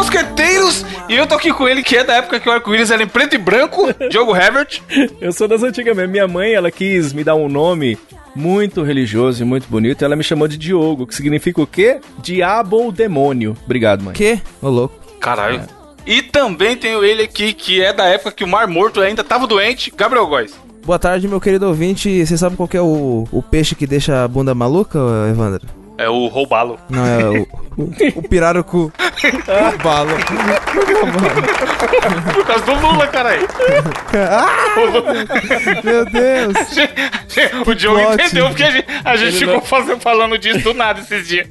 Mosqueteiros e eu tô aqui com ele que é da época que o arco-íris era em preto e branco, Diogo Herbert. Eu sou das antigas mesmo. Minha mãe, ela quis me dar um nome muito religioso e muito bonito. Ela me chamou de Diogo, que significa o quê? Diabo ou demônio. Obrigado, mãe. Que? Ô, louco. Caralho. É. E também tenho ele aqui que é da época que o Mar Morto ainda tava doente, Gabriel Góes. Boa tarde, meu querido ouvinte. Você sabe qual é o, o peixe que deixa a bunda maluca, Evandro? É o roubalo. Não, é o, o, o pirarucu. roubalo. Por causa do Lula, caralho. Ah, meu Deus. o Diogo entendeu porque a gente, a gente ficou não... fazendo, falando disso do nada esses dias.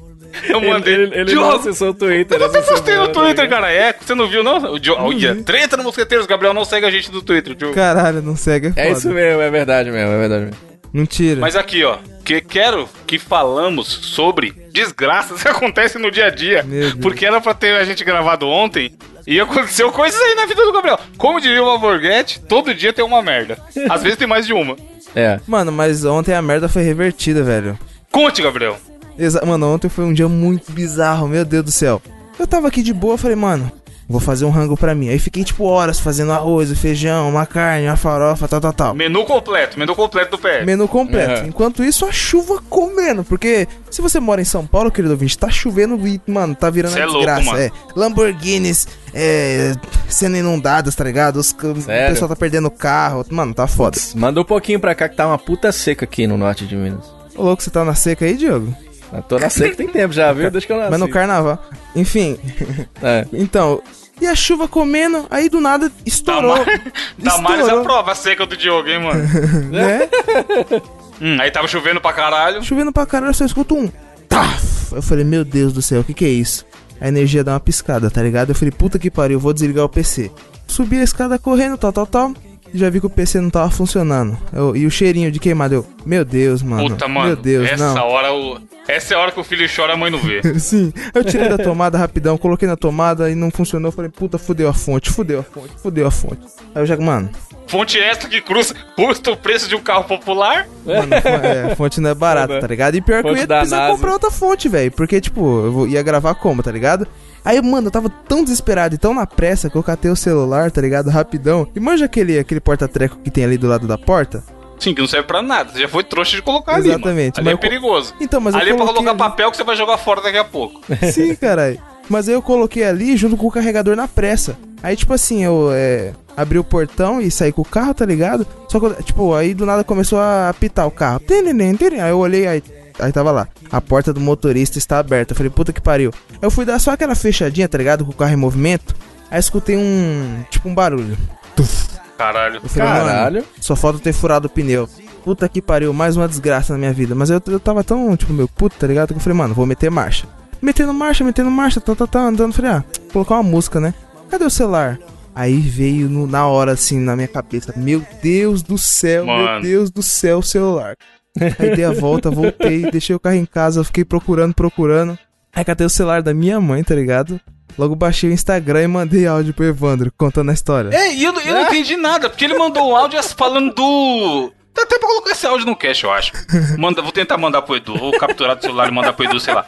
Eu mandei. Ele, ele, ele não acessou o Twitter. Eu até postei no Twitter, né? cara. É, você não viu, não? O Diogo, uhum. treta no Mosqueteiros. Gabriel não segue a gente no Twitter, Diogo. Caralho, não segue. É, é isso mesmo, é verdade mesmo, é verdade mesmo. Mentira. Mas aqui, ó, que quero que falamos sobre desgraças que acontecem no dia a dia. Porque era pra ter a gente gravado ontem e aconteceu coisas aí na vida do Gabriel. Como diria o Alborguete, todo dia tem uma merda. Às vezes tem mais de uma. É. Mano, mas ontem a merda foi revertida, velho. Conte, Gabriel. Exa mano, ontem foi um dia muito bizarro, meu Deus do céu. Eu tava aqui de boa, falei, mano, vou fazer um rango pra mim. Aí fiquei, tipo, horas fazendo arroz, feijão, uma carne, uma farofa, tal, tal, tal. Menu completo, menu completo do pé. Menu completo. Uhum. Enquanto isso, a chuva comendo. Porque se você mora em São Paulo, querido ouvinte, tá chovendo e, mano, tá virando Cê a é desgraça. Louco, é, Lamborghinis é, sendo inundadas, tá ligado? Os, o pessoal tá perdendo carro. Mano, tá foda. Putz, manda um pouquinho pra cá que tá uma puta seca aqui no norte de Minas. Ô, louco, você tá na seca aí, Diogo? Eu tô na seca tem tempo já, viu? Desde que eu nasci. Mas no carnaval. Enfim. É. Então, e a chuva comendo, aí do nada estourou. Damares estourou. aprova a seca do Diogo, hein, mano? né? hum, aí tava chovendo pra caralho. Chovendo pra caralho, só escuto um. Taf! Eu falei, meu Deus do céu, o que que é isso? A energia dá uma piscada, tá ligado? Eu falei, puta que pariu, eu vou desligar o PC. Subi a escada correndo, tal, tal, tal já vi que o PC não tava funcionando. Eu, e o cheirinho de queimado, eu, meu Deus, mano. Puta, mano. Meu Deus, essa não. hora o. Essa é a hora que o filho chora, a mãe não vê. Sim. Eu tirei da tomada rapidão, coloquei na tomada e não funcionou. Falei, puta, fudeu a fonte, fudeu a fonte, fudeu a fonte. Aí eu já, mano. Fonte extra que cruza, custa o preço de um carro popular? Mano, é, a fonte não é barata, tá ligado? E pior que eu ia precisar comprar outra fonte, velho. Porque, tipo, eu ia gravar como, tá ligado? Aí, mano, eu tava tão desesperado e tão na pressa que eu catei o celular, tá ligado? Rapidão. E manja aquele, aquele porta-treco que tem ali do lado da porta? Sim, que não serve pra nada. Você já foi trouxa de colocar Exatamente, ali, mano. Ali é perigoso. Então, mas ali é pra colocar ali... papel que você vai jogar fora daqui a pouco. Sim, caralho. Mas aí eu coloquei ali junto com o carregador na pressa. Aí, tipo assim, eu é, abri o portão e saí com o carro, tá ligado? Só que, tipo, aí do nada começou a apitar o carro. Aí eu olhei, aí Aí tava lá. A porta do motorista está aberta. Eu falei, puta que pariu. Eu fui dar só aquela fechadinha, tá ligado? Com o carro em movimento. Aí escutei um. Tipo um barulho. Tuf. Caralho. Eu falei, Caralho. Só falta ter furado o pneu. Puta que pariu, mais uma desgraça na minha vida. Mas eu, eu tava tão, tipo, meu puto, tá ligado? Que eu falei, mano, vou meter marcha. Metendo marcha, metendo marcha, tá, tá, tá, andando. Falei, ah, colocar uma música, né? Cadê o celular? Aí veio no, na hora, assim, na minha cabeça. Meu Deus do céu, mano. meu Deus do céu, o celular. Aí dei a volta, voltei, deixei o carro em casa, fiquei procurando, procurando. Aí catei o celular da minha mãe, tá ligado? Logo baixei o Instagram e mandei áudio pro Evandro, contando a história. É, e eu, eu não entendi nada, porque ele mandou o áudio falando do. Dá até pra colocar esse áudio no cache, eu acho. Manda, vou tentar mandar pro Edu, vou capturar do celular e mandar pro Edu, sei lá.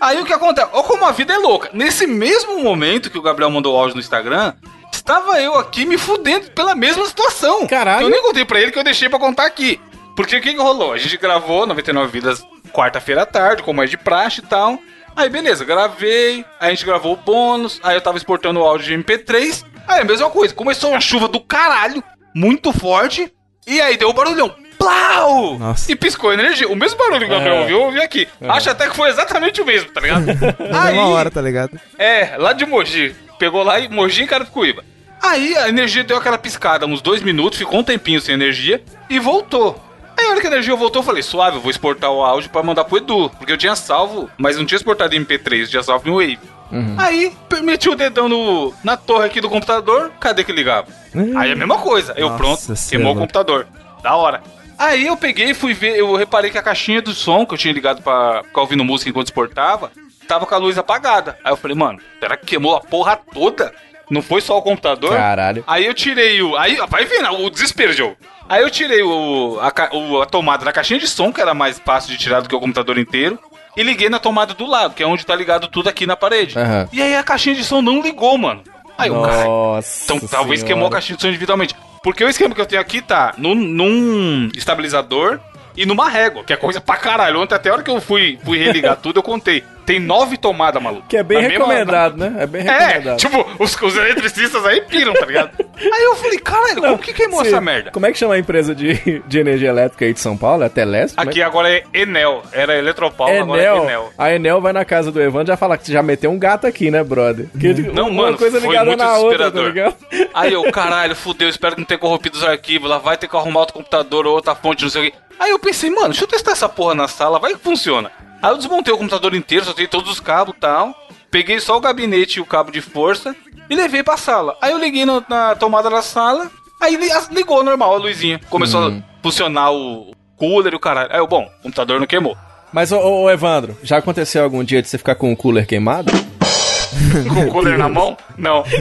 Aí o que acontece? Olha como a vida é louca. Nesse mesmo momento que o Gabriel mandou o áudio no Instagram, estava eu aqui me fudendo pela mesma situação. Caralho. Eu nem contei pra ele que eu deixei pra contar aqui. Porque o que, que rolou? A gente gravou 99 Vidas quarta-feira à tarde, como é de praxe e tal. Aí beleza, gravei, aí a gente gravou o bônus, aí eu tava exportando o áudio de MP3. Aí a mesma coisa, começou uma chuva do caralho, muito forte, e aí deu o um barulhão. Plau! Nossa. E piscou energia. O mesmo barulho que o Gabriel é. ouviu, eu ouvi aqui. É. Acho até que foi exatamente o mesmo, tá ligado? aí, uma hora, tá ligado? É, lá de Mogi. Pegou lá e Mogi em Carapicuíba. Aí a energia deu aquela piscada, uns dois minutos, ficou um tempinho sem energia e voltou. Aí a hora que a energia voltou, eu falei, suave, eu vou exportar o áudio pra mandar pro Edu. Porque eu tinha salvo, mas não tinha exportado em MP3, tinha salvo em Wave. Uhum. Aí, meti o dedão no, na torre aqui do computador, cadê que ligava? Uhum. Aí a mesma coisa, eu Nossa pronto, queimou o computador. Da hora. Aí eu peguei e fui ver, eu reparei que a caixinha do som que eu tinha ligado pra ficar ouvindo música enquanto exportava, tava com a luz apagada. Aí eu falei, mano, será que queimou a porra toda? Não foi só o computador? Caralho. Aí eu tirei o. Aí, vai vendo o desespero, Joe. Aí eu tirei o, a, o, a tomada da caixinha de som, que era mais fácil de tirar do que o computador inteiro. e liguei na tomada do lado, que é onde tá ligado tudo aqui na parede. Aham. E aí a caixinha de som não ligou, mano. Aí o cara. Nossa. Então talvez senhora. queimou a caixinha de som individualmente. Porque o esquema que eu tenho aqui tá num, num estabilizador e numa régua, que é coisa pra caralho. Ontem, até a hora que eu fui, fui religar tudo, eu contei. Tem nove tomadas, maluco. Que é bem Na mesma- recomendado, né? É bem É, recomendado. tipo, os, os eletricistas aí piram, tá ligado? Aí eu falei, caralho, como que queimou Sim. essa merda? Como é que chama a empresa de, de energia elétrica aí de São Paulo? É Telesp? É Aqui agora é Enel. Era Eletropaulo, agora é Enel. Enel. A Enel vai na casa do Evandro e já fala que já meteu um gato aqui, né, brother? Que Não, uma mano, coisa foi ligada muito na outra, tá ligado? Aí eu, caralho, fudeu, espero que não tenha corrompido os arquivos. Lá vai ter que arrumar outro computador ou outra fonte, não sei o quê. Aí eu pensei, mano, deixa eu testar essa porra na sala, vai que funciona. Aí eu desmontei o computador inteiro, soltei todos os cabos e tal. Peguei só o gabinete e o cabo de força e levei pra sala. Aí eu liguei no- na tomada da sala, aí ligou normal a luzinha. Começou a funcionar o cooler e o caralho. Aí eu, bom, o computador não queimou. Mas, ô, ô, ô, Evandro, já aconteceu algum dia de você ficar com o cooler queimado? com o cooler na mão? Não.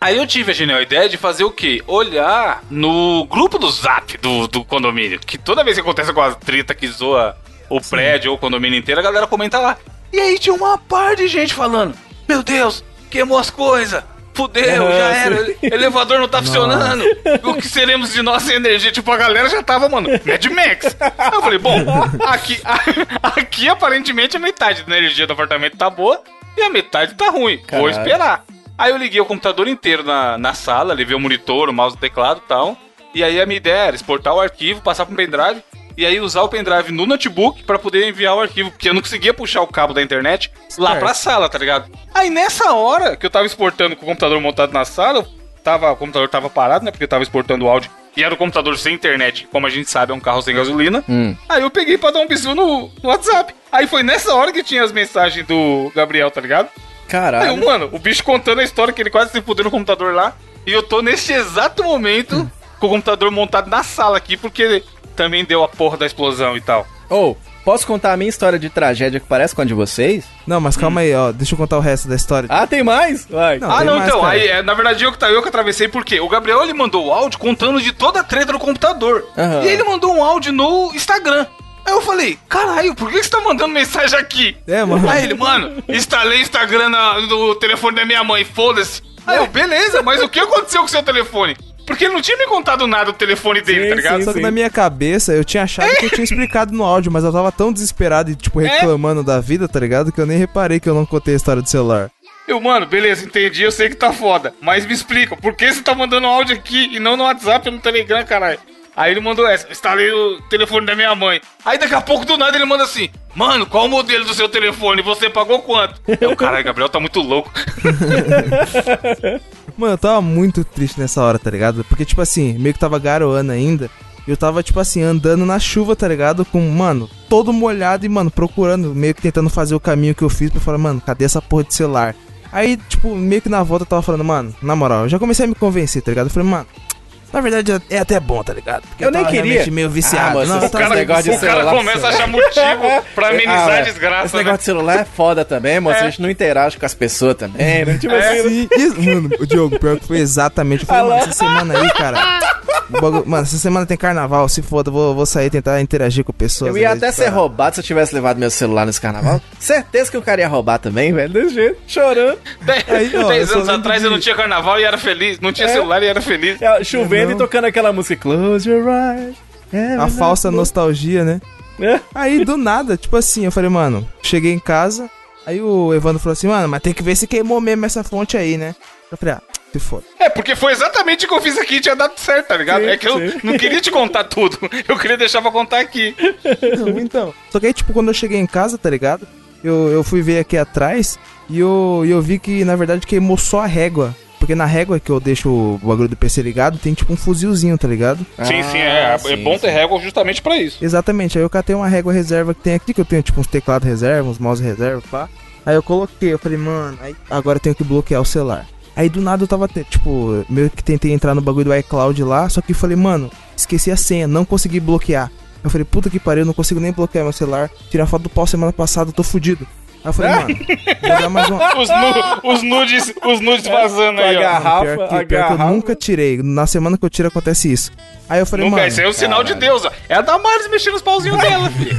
Aí eu tive a genial ideia de fazer o quê? Olhar no grupo do zap do, do condomínio. Que toda vez que acontece com a treta que zoa o prédio ou o condomínio inteiro, a galera comenta lá. E aí tinha uma par de gente falando: Meu Deus, queimou as coisas. Fudeu, já era. Elevador não tá funcionando. O que seremos de nós sem energia? Tipo, a galera já tava, mano, Mad Max. Aí eu falei, bom, aqui, aqui aparentemente a metade da energia do apartamento tá boa e a metade tá ruim. Vou Caralho. esperar. Aí eu liguei o computador inteiro na, na sala, levei o monitor, o mouse, o teclado e tal. E aí a minha ideia era exportar o arquivo, passar para um pendrive e aí usar o pendrive no notebook para poder enviar o arquivo, porque eu não conseguia puxar o cabo da internet lá Certo. pra sala, tá ligado? Aí nessa hora que eu tava exportando com o computador montado na sala, tava, o computador tava parado, né? Porque eu tava exportando o áudio e era o computador sem internet, como a gente sabe, é um carro sem gasolina. Hum. Aí eu peguei pra dar um bisu no, no WhatsApp. Aí foi nessa hora que tinha as mensagens do Gabriel, tá ligado? Aí, Caralho. eu, mano, o bicho contando a história que ele quase se fudeu no computador lá. E eu tô neste exato momento com o computador montado na sala aqui, porque também deu a porra da explosão e tal. Ô, posso contar a minha história de tragédia que parece com a de vocês? Não, mas calma aí, ó. Deixa eu contar o resto da história. Ah, tem mais? Vai. Não, ah, tem não, mais, então. cara. Aí, é, na verdade, eu que, tá- eu que atravessei, porque o Gabriel ele mandou o áudio contando de toda a treta do computador. Aham. E ele mandou um áudio no Instagram. Aí eu falei, caralho, por que que você tá mandando mensagem aqui? É, mano. Aí ele, mano, instalei Instagram na- no telefone da minha mãe, foda-se. Aí eu, beleza, mas o que aconteceu com o seu telefone? Porque ele não tinha me contado nada do telefone dele, Sim, tá ligado? sim, Só que na minha cabeça eu tinha achado que eu tinha explicado no áudio, mas eu tava tão desesperado e, tipo, reclamando da vida, tá ligado? Que eu nem reparei que eu não contei a história do celular. Eu, mano, beleza, entendi, eu sei que tá foda. Mas me explica, por que você tá mandando áudio aqui e não no WhatsApp ou no Telegram, caralho? Aí ele mandou essa, instalei o telefone da minha mãe. Aí daqui a pouco do nada ele manda assim: Mano, qual o modelo do seu telefone? Você pagou quanto? Eu, caralho, Gabriel tá muito louco. Mano, eu tava muito triste nessa hora, tá ligado? Porque, tipo assim, meio que tava garoando ainda. E eu tava, tipo assim, andando na chuva, tá ligado? Com, mano, todo molhado e, mano, procurando, meio que tentando fazer o caminho que eu fiz pra falar, mano, cadê essa porra de celular? Aí, tipo, meio que na volta eu tava falando, mano, na moral, eu já comecei a me convencer, tá ligado? Eu falei, mano, na verdade é até bom, tá ligado? Porque Eu nem tava queria. meio viciado. Ah, não, esse eu tava cara- negócio de o cara celular, começa a achar motivo pra amenizar Ah, a é. desgraça. Esse né? negócio de celular é foda também, moço. A gente não interage com as pessoas também, né? Tipo assim, né? Sim, isso, mano, o Diogo, pior que foi exatamente. Eu falei, mano, essa semana aí, cara. o bagulho- mano, essa semana tem carnaval, se foda, vou, vou sair tentar interagir com pessoas. Eu ia até de ser ficar- roubado se eu tivesse levado meu celular nesse carnaval. Certeza que o cara ia roubar também, velho. Desse jeito, chorando. Dez, Aí, ó, dez eu anos atrás de- eu não tinha carnaval e era feliz. Não tinha É. celular e era feliz. É, Chovendo Não. e tocando aquela música Close Your Eyes. É, A falsa nostalgia, né? É. Aí, do nada, tipo assim, eu falei, mano, cheguei em casa. Aí o Evandro falou assim, mano, mas tem que ver se queimou mesmo essa fonte aí, né? Eu falei, ah, se foda. É, porque foi exatamente o que eu fiz aqui e tinha dado certo, tá ligado? Sim, é que eu sim. não queria te contar tudo. Eu queria deixar pra contar aqui. Não, então. Só que aí, tipo, quando eu cheguei em casa, tá ligado? Eu, eu fui ver aqui atrás e eu, e eu vi que, na verdade, queimou só a régua. Porque na régua que eu deixo o bagulho do PC ligado, tem tipo um fuzilzinho, tá ligado? sim, sim, é, Ah, é sim, bom ter régua justamente pra isso. Exatamente, aí eu catei uma régua reserva que tem aqui, que eu tenho tipo uns teclados reserva, uns mouse reserva, pá. Aí eu coloquei, eu falei, mano, aí agora eu tenho que bloquear o celular. Aí do nada eu tava, tipo, meio que tentei entrar no bagulho do iCloud lá, só que eu falei, mano, esqueci a senha, não consegui bloquear. Eu falei, puta que pariu, eu não consigo nem bloquear meu celular. Tirei a foto do pau semana passada, tô fudido. Aí eu falei, mano, vou dar mais uma. Os, nu- os nudes, os nudes vazando a aí, ó. garrafa, pior que, a pior que eu garrafa. nunca tirei. Na semana que eu tiro acontece isso. Aí eu falei, Nunca, mano. isso aí é um sinal de Deus, ó. É a Damares mexendo os pauzinhos dela, filho.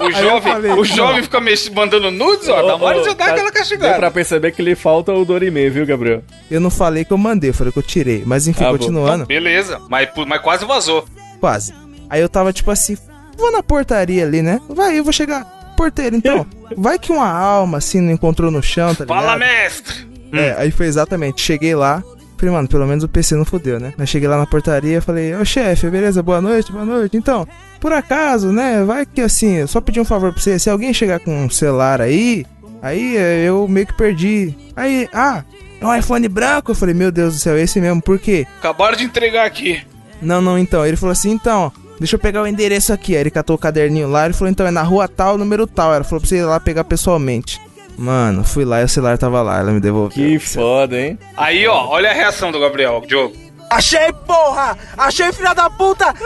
O jovem, falei, o jovem fica mex... mandando nudes, ó. A Damares já dá tá- aquela Deu castigada. pra perceber que lhe falta o Dorime, viu, Gabriel? Eu não falei que eu mandei, eu falei que eu tirei. Mas enfim, Ah, bom. continuando. Beleza, mas, mas quase vazou. Quase. Aí eu tava tipo assim, vou na portaria ali, né? Vai, eu vou chegar. Porteiro, então. Vai que uma alma assim não encontrou no chão, tá ligado? Fala, mestre! É, aí foi exatamente. Cheguei lá. Falei, mano, pelo menos o PC não fodeu, né? Aí cheguei lá na portaria falei, ô chefe, beleza, boa noite, boa noite. Então, por acaso, né? Vai que assim, eu só pedi um favor pra você. Se alguém chegar com um celular aí, aí eu meio que perdi. Aí, ah, é um iPhone branco? Eu falei, meu Deus do céu, é esse mesmo, por quê? Acabaram de entregar aqui. Não, não, então. Ele falou assim, então, deixa eu pegar o endereço aqui. Aí ele catou o caderninho lá, ele falou, então, é na rua tal, número tal. Ela falou pra você ir lá pegar pessoalmente. Mano, fui lá e o celular tava lá, ela me devolveu. Que foda, hein? Aí, ó, olha a reação do Gabriel, Diogo. Achei, porra! Achei, filha da puta!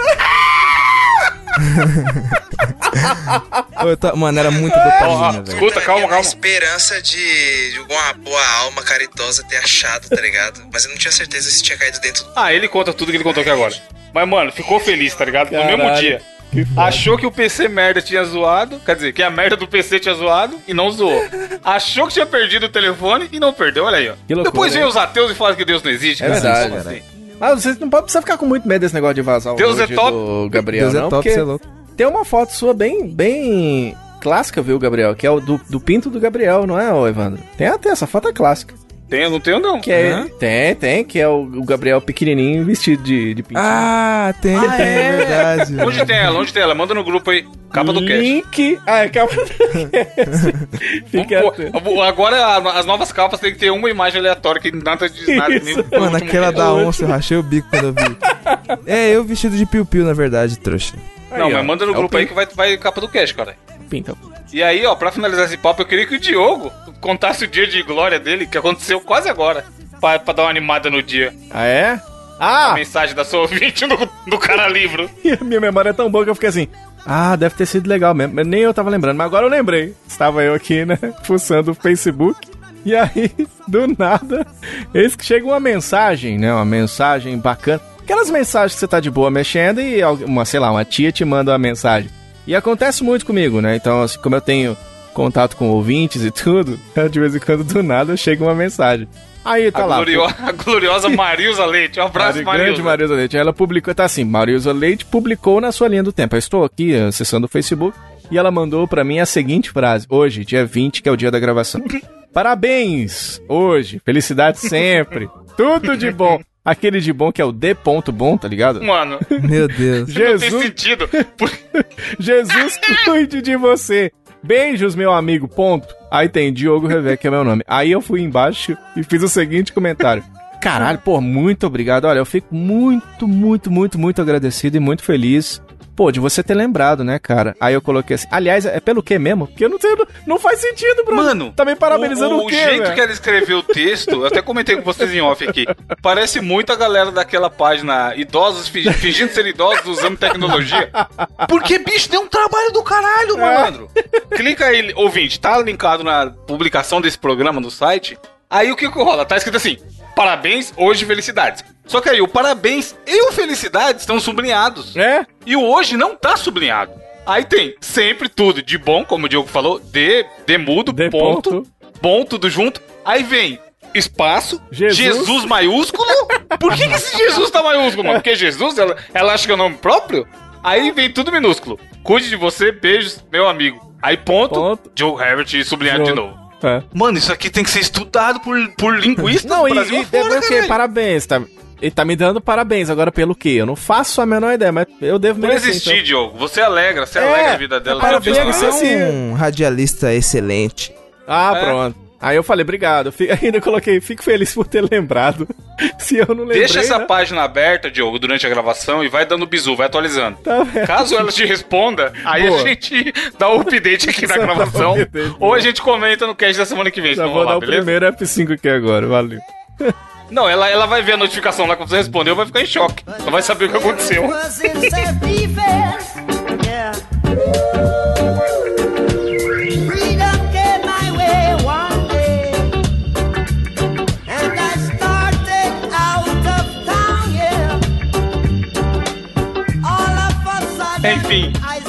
Ta- Mano, era muito dopamina, velho. escuta, calma, calma. esperança de, de alguma boa alma caritosa ter achado, tá ligado? Mas eu não tinha certeza se tinha caído dentro do... Ah, ele conta tudo que ele contou aqui agora. Mas, mano, ficou feliz, tá ligado? No Caralho. mesmo dia. Que. Achou que o PC merda tinha zoado, quer dizer, que a merda do PC tinha zoado e não zoou. Achou que tinha perdido o telefone e não perdeu, olha aí, ó. Que loucura, Depois vem hein? os ateus e falam que Deus não existe. É cara. verdade, cara. assim? Mas vocês não podem precisar ficar com muito medo desse negócio de vazar o Deus é nude top. do Gabriel, Deus é não, top, porque você é louco. tem uma foto sua bem, bem clássica, viu, Gabriel? Que é o do, do pinto do Gabriel, não é, ô Evandro? Tem até essa foto é clássica. Tem, não tenho não. Que é, Hã? Tem, tem, que é o, o Gabriel pequenininho vestido de, de pinto. Ah, tem, tem, é verdade. Onde tem ela? Onde tem ela? Manda no grupo aí. Capa do cast. Link. Ah, é capa do cast. Fica Pô. Agora as novas capas tem que ter uma imagem aleatória que nada diz nada. Isso. nem- Mano, aquela da onça, eu rachei o bico quando eu vi. É, eu vestido de piu-piu, na verdade, trouxa. Não, Aí, ó, mas manda no é grupo aí que vai, vai capa do cast, cara. Pinto. E aí, ó, pra finalizar esse papo, eu queria que o Diogo contasse o dia de glória dele, que aconteceu quase agora. Pra, pra dar uma animada no dia. Ah, é? A Ah! mensagem da sua ouvinte no, no cara livro. E a minha memória é tão boa que eu fiquei assim. Ah, deve ter sido legal mesmo. Nem eu tava lembrando, mas agora eu lembrei. Estava eu aqui, né? Fuçando o Facebook. E aí, do nada, eis que chega uma mensagem, né? Uma mensagem bacana. Aquelas mensagens que você tá de boa mexendo e uma, sei lá, uma tia te manda uma mensagem. E acontece muito comigo, né? Então, assim, como eu tenho contato com ouvintes e tudo, de vez em quando, do nada, chega uma mensagem. Aí tá a, lá. glorio- a gloriosa Marilza Leite. Um abraço, Mari- Grande Marilza. Marilza Leite. Ela publicou, tá assim, Marilza Leite publicou na sua linha do tempo. Eu estou aqui acessando o Facebook e ela mandou pra mim a seguinte frase. Hoje, dia 20, que é o dia da gravação. Parabéns! Hoje, felicidade sempre. Tudo de bom. Aquele de bom que é o D ponto bom, tá ligado? Mano, Meu Deus. não tem Jesus, sentido. Jesus cuide de você. Beijos, meu amigo, ponto. Aí tem Diogo Revé, que é meu nome. Aí eu fui embaixo e fiz o seguinte comentário. Caralho, pô, muito obrigado. Olha, eu fico muito, muito, muito, muito agradecido e muito feliz. Pô, de você ter lembrado, né, cara? Aí eu coloquei assim. Aliás, é pelo quê mesmo? Porque eu não sei, não, faz sentido, bro. Mano, tá me parabenizando o, o, quê, jeito velho? que ela escreveu o texto, eu até comentei com vocês em off aqui, parece muito a galera daquela página idosos fi- fingindo ser idosos usando tecnologia. Porque, bicho, deu um trabalho do caralho, É. malandro. Clica aí, ouvinte, tá linkado na publicação desse programa no site. Aí o que que rola? Tá escrito assim, parabéns, hoje felicidades. Só que aí o parabéns e o felicidades estão sublinhados. É? E o hoje não tá sublinhado. Aí tem sempre tudo de bom, como o Diogo falou, de, de mudo, De ponto, ponto. bom, tudo junto. Aí vem espaço, Jesus. Jesus, maiúsculo. Por que, que esse Jesus tá maiúsculo, mano? Porque Jesus, ela, ela acha que é o nome próprio? Aí vem tudo minúsculo. Cuide de você, beijos, meu amigo. Aí ponto, Ponto. Joe Herbert sublinhado de novo. É. Mano, isso aqui tem que ser estudado por, por linguistas Não, do e, Brasil e depois o quê? caralho. Parabéns, tá? Ele tá me dando parabéns agora pelo quê? Eu não faço a menor ideia, mas eu devo Por merecer, existir, então. Diogo. Você alegra, você É, alegra a vida dela. parabéns, Você Assim, é um radialista excelente. Ah, É. pronto. Aí eu falei, obrigado. Fico- ainda coloquei, fico feliz por ter lembrado. Se eu não lembrei, Deixa essa né? página aberta, Diogo, durante a gravação e vai dando bizu, vai atualizando. Tá? Caso ela te responda, aí Boa. a gente dá o update aqui na gravação. update, ou a gente comenta no cast da semana que vem. Já vou rolar, dar o beleza? primeiro F5 aqui agora, valeu. Não, ela, ela vai ver a notificação lá quando você respondeu, vai ficar em choque. Não vai saber o que aconteceu.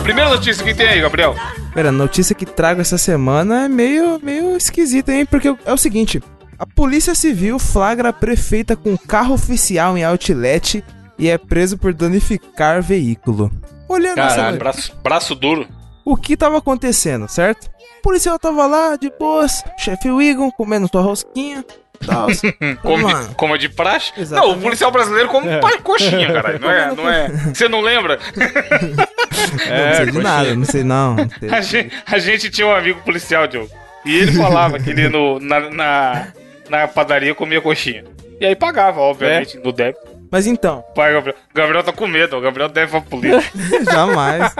Primeira notícia que tem aí, Gabriel. Pera, a notícia que trago essa semana é meio, meio esquisita, hein? Porque é o seguinte: a Polícia Civil flagra a prefeita com carro oficial em outlet e é preso por danificar veículo. Olhando Caralho, essa braço, braço duro. o que tava acontecendo, certo? O policial tava lá, de boas, chefe Wigon, comendo sua rosquinha. Tal. Come, Mano. come de praxe. Exatamente. Não, o policial brasileiro come pa- coxinha, caralho. Não é, não é. Você não lembra? não sei de coxinha. nada, não sei não. não sei. A gente, a gente tinha um amigo policial, Diogo. E ele falava que ele no, na, na, na padaria comia coxinha. E aí pagava, obviamente, no débito. Mas então, Pai, Gabriel. Gabriel tá com medo, o Gabriel deve pra polícia. jamais.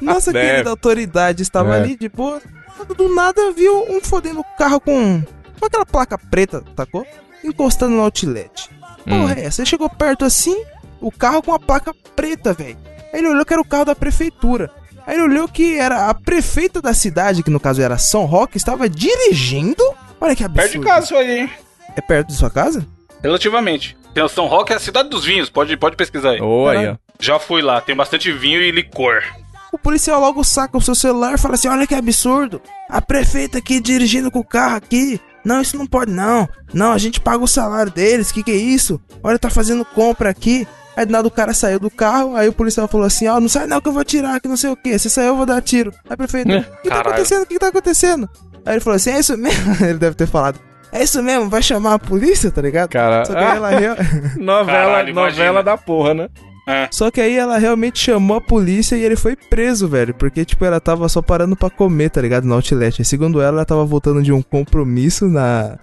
Nossa Deve. querida autoridade estava É. ali de boa. quando Do nada viu um fodendo carro com, com aquela placa preta, sacou? Encostando no outlet. Porra, é essa? Ele chegou perto assim, o carro com a placa preta, velho. Aí ele olhou que era o carro da prefeitura. Aí ele olhou que era a prefeita da cidade, que no caso era São Roque, estava dirigindo. Olha que absurdo. Perto de casa isso aí, hein? É perto de sua casa? Relativamente. Tem o São Roque é a cidade dos vinhos, pode, pode pesquisar aí. Ô, aí, ó. Já fui lá, tem bastante vinho e licor. O policial logo saca o seu celular e fala assim: Olha que absurdo. A prefeita aqui dirigindo com o carro aqui. Não, isso não pode não. Não, a gente paga o salário deles. Que que é isso? Olha, tá fazendo compra aqui. Aí do nada o cara saiu do carro, aí o policial falou assim, ó, não sai não que eu vou tirar, que não sei o que. Se sair eu vou dar tiro. Aí a prefeita, o que tá acontecendo? O que tá acontecendo? Aí ele falou assim, é isso mesmo? ele deve ter falado. É isso mesmo, vai chamar a polícia, tá ligado? Cara, Só que aí ela, real- novela, Caralho, novela imagina. da porra, né? É. Só que aí ela realmente chamou a polícia e ele foi preso, velho. Porque, tipo, ela tava só parando pra comer, tá ligado? No outlet. E segundo ela, ela tava voltando de um compromisso na,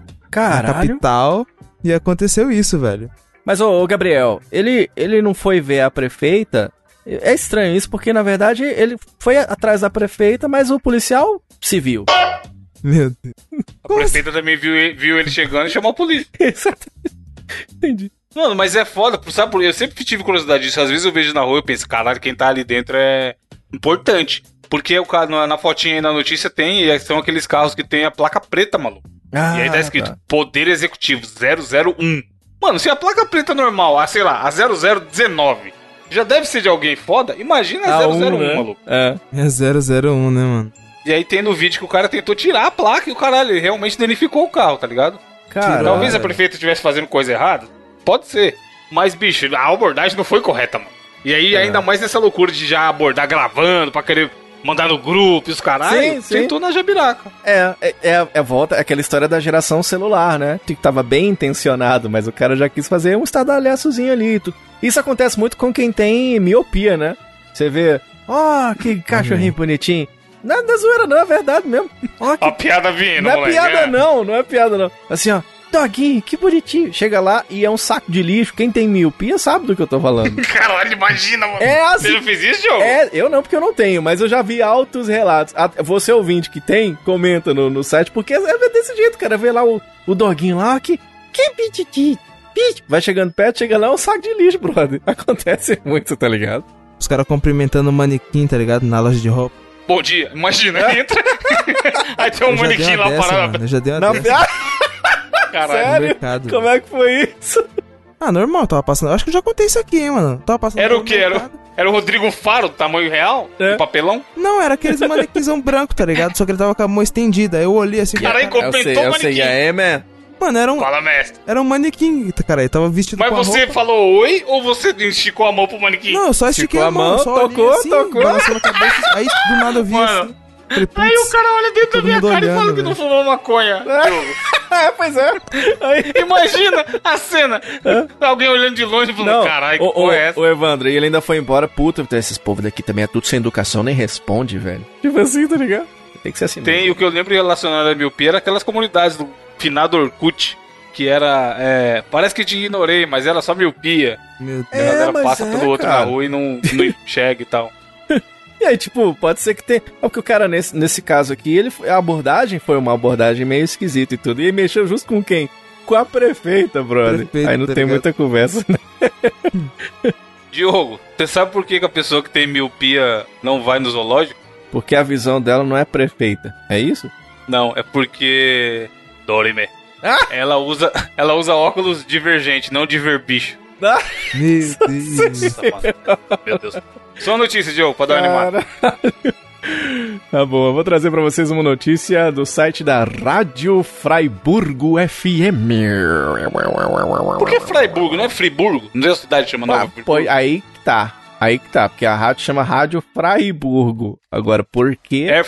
na capital. E aconteceu isso, velho. Mas, ô, ô, Gabriel, ele, ele não foi ver a prefeita? É estranho isso, porque, na verdade, ele foi atrás da prefeita, mas o policial civil. Meu Deus. A prefeita também viu, ele- viu ele chegando e chamou a polícia. Exatamente. Entendi. Mano, mas é foda, sabe por Eu sempre tive curiosidade disso. Às vezes eu vejo na rua e penso, caralho, quem tá ali dentro é importante. Porque o cara, na, na fotinha aí na notícia tem, e são aqueles carros que tem a placa preta, maluco. Ah, e aí tá escrito tá. Poder Executivo 001. Mano, se a placa preta normal, a, sei lá, a 0019, já deve ser de alguém foda, imagina a Ah, 001, um, né? maluco. É. É 001, né, mano? E aí tem no vídeo que o cara tentou tirar a placa e o caralho, ele realmente danificou o carro, tá ligado? Cara, Talvez a prefeita estivesse fazendo coisa errada. Pode ser. Mas, bicho, a abordagem não foi correta, mano. E aí, É. ainda mais nessa loucura de já abordar gravando pra querer mandar no grupo e os caralho, Sim, sim. sentou na jabiraca. É, é, é, é volta é aquela história da geração celular, né? Que tava bem intencionado, mas o cara já quis fazer um estadalhaçozinho ali. Isso acontece muito com quem tem miopia, né? Você vê, ó, que cachorrinho bonitinho. Não é da zoeira, não, é verdade mesmo. Ó, que A piada vindo, Não é moleque. piada, é. não, não é piada, não. Assim, ó, doguinho, que bonitinho. Chega lá e é um saco de lixo. Quem tem miopia sabe do que eu tô falando. Caralho, imagina, mano. É assim- Você já fez isso, Diogo? é, eu não, porque eu não tenho, mas eu já vi altos relatos. Você ouvinte que tem, comenta no, no site, porque é desse jeito, cara. Vê lá o, o doguinho lá, que. Que pititi. pit. Vai chegando perto, chega lá, é um saco de lixo, brother. Acontece muito, tá ligado? Os caras cumprimentando o manequim, tá ligado? Na loja de roupa. Bom dia, imagina, entra. aí tem um manequim lá dessa, parado. mano. Eu já dei uma Na... Caralho. Sério? mercado. Como é que foi isso? Ah, normal, tava passando. Acho que eu já contei isso aqui, hein, mano. Tava passando. Era o que? Era, o- era o Rodrigo Faro, tamanho real? É. Do papelão? Não, era aqueles manequinzão branco, tá ligado? Só que ele tava com a mão estendida. Aí eu olhei assim. Caralho, cara, completou o eu sei, manequim. é, man. Mano, era um, Fala, mestre. era um manequim, cara. Ele tava vestido Mas com a você roupa. falou oi ou você esticou a mão pro manequim? Não, eu só estiquei Esticou a mão, a tocou, assim, tocou. Aí do nada eu vi Mano. assim. Falei, Aí o cara olha dentro da minha cara e fala olhando, que não velho. fumou maconha. É, pois é. Aí... Imagina a cena. Alguém olhando de longe e falando, Não, caralho, que porra é essa? o Evandro, e ele ainda foi embora, puta, esses povos daqui também é tudo sem educação, nem responde, velho. Tipo assim, tá ligado? Tem que ser assim. Tem o que eu lembro relacionado à miopia era aquelas comunidades do finado Orkut. Que era. é, parece que te ignorei, mas era só miopia. Meu Deus. a galera mas passa é, pelo outro cara. na rua e não, não enxerga e tal. E aí, tipo, pode ser que tenha. É porque o cara, nesse, nesse caso aqui, ele, a abordagem foi uma abordagem meio esquisita e tudo. E mexeu justo com quem? Com a prefeita, brother. Prefeita, aí não tá tem ligado? muita conversa, né? Diogo, você sabe por que, que a pessoa que tem miopia não vai no zoológico? Porque a visão dela não é prefeita. É isso? Não, é porque. Dorime. Ah! Ela usa, ela usa óculos divergente, não de ver bicho. Ah, Meu Deus. Meu Deus. Só notícia, Diogo, pra dar uma animada. Caralho. Tá bom, eu vou trazer pra vocês uma notícia do site da Rádio Freiburgo FM. Por que Freiburgo, não é Friburgo? Não sei se a cidade chama Nova Ah, Friburgo. pô, aí que tá. Aí que tá, porque a rádio chama Rádio Freiburgo. Agora, por quê? Air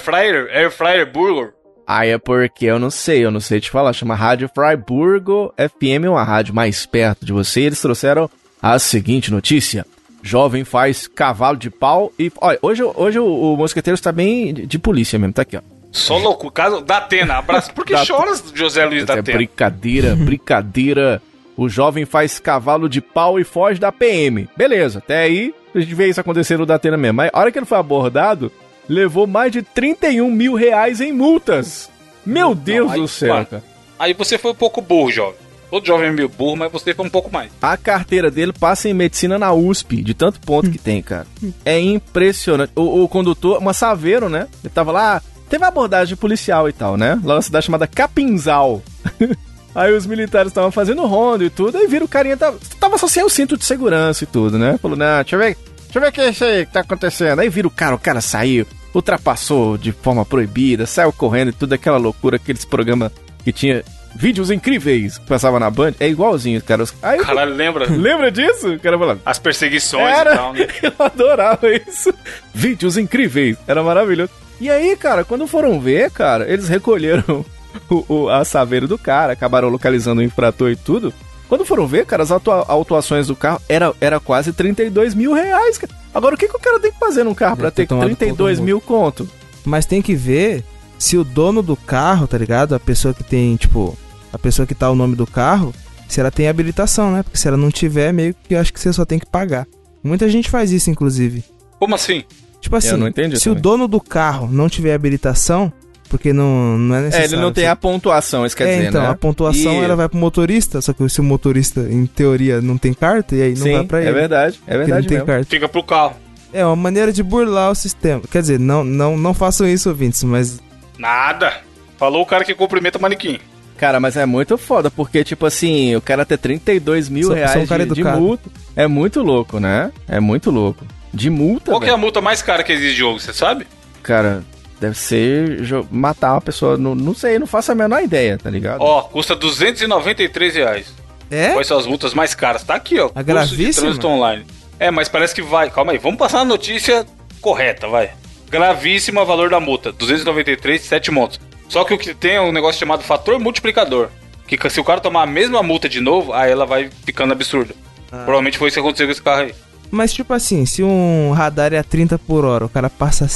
Fryer, Burger. Aí é porque eu não sei, eu não sei te falar. Chama Rádio Freiburgo FM, uma rádio mais perto de você. Eles trouxeram a seguinte notícia. Jovem faz cavalo de pau e... Olha, hoje, hoje o, o Mosqueteiro está bem de, polícia mesmo, tá aqui, ó. Só louco. Caso da Atena, abraço. Por que Da- choras, José Luiz da É Atena? brincadeira, brincadeira. O jovem faz cavalo de pau e foge da PM. Beleza, até aí a gente vê isso acontecer no Datena mesmo. Mas a hora que ele foi abordado, levou mais de 31 mil reais em multas. Meu Deus aí, do céu, cara. Aí você foi um pouco burro, jovem. Todo jovem é meio burro, mas você foi um pouco mais. A carteira dele passa em medicina na USP, de tanto ponto que tem, cara. É impressionante. O, o condutor, uma saveiro, né? Ele tava lá, teve abordagem policial e tal, né? Lá na cidade chamada Capinzal. Aí os militares estavam fazendo ronda e tudo, aí viram o carinha, tava, tava só sem o cinto de segurança e tudo, né? Falou, não, deixa eu ver, deixa eu ver o que é isso aí que tá acontecendo. Aí viram o cara, o cara saiu, ultrapassou de forma proibida, saiu correndo e tudo, aquela loucura, aqueles programas que tinha vídeos incríveis que passava na Band, é igualzinho, cara. Os- Aí, Caralho, lembra? Lembra disso? O cara falando. As perseguições e Era, tal, né? eu adorava isso. Vídeos incríveis, era maravilhoso. E aí, cara, quando foram ver, cara, eles recolheram o, o- a saveira do cara, acabaram localizando o infrator e tudo. Quando foram ver, cara, as autua- autuações do carro era, era quase 32 mil reais, cara. Agora, o que, que o cara tem que fazer num carro pra Deve ter ter tomado 32 pouco mil conto? Mas tem que ver se o dono do carro, tá ligado? A pessoa que tem, tipo, a pessoa que tá o nome do carro, se ela tem habilitação, né? Porque se ela não tiver, meio que eu acho que você só tem que pagar. Muita gente faz isso, inclusive. Como assim? Tipo assim, não entendi se o também. dono do carro não tiver habilitação, porque não, não é É, necessário. ele não tem você- a pontuação, isso quer é, dizer, então, né? a pontuação E- ela vai pro motorista, só que se o motorista, em teoria, não tem carta, e aí não Sim, vai pra ele. é verdade, é verdade não tem mesmo. carta. Fica pro carro. É uma maneira de burlar o sistema. Quer dizer, não, não, não façam isso, ouvintes, mas Nada. Falou o cara que cumprimenta manequim. Cara, mas é muito foda, porque, tipo assim, o cara ter 32 mil sou reais um cara de, de educado. multa é muito louco, né? É muito louco. De multa, Qual que é a multa mais cara que existe de jogo, você sabe? Cara, deve ser matar uma pessoa, não, não sei, não faço a menor ideia, tá ligado? Ó, custa 293 reais. É? Quais são as multas mais caras? Tá aqui, ó. De gravíssima? trânsito online. É, mas parece que vai. Calma aí, vamos passar a notícia correta, vai. Gravíssima valor da multa. 293, 7 montos. Só que o que tem é um negócio chamado fator multiplicador. Que se o cara tomar a mesma multa de novo, aí ela vai ficando absurda. Ah. Provavelmente foi isso que aconteceu com esse carro aí. Mas tipo assim, se um radar é a 30 por hora, o cara passa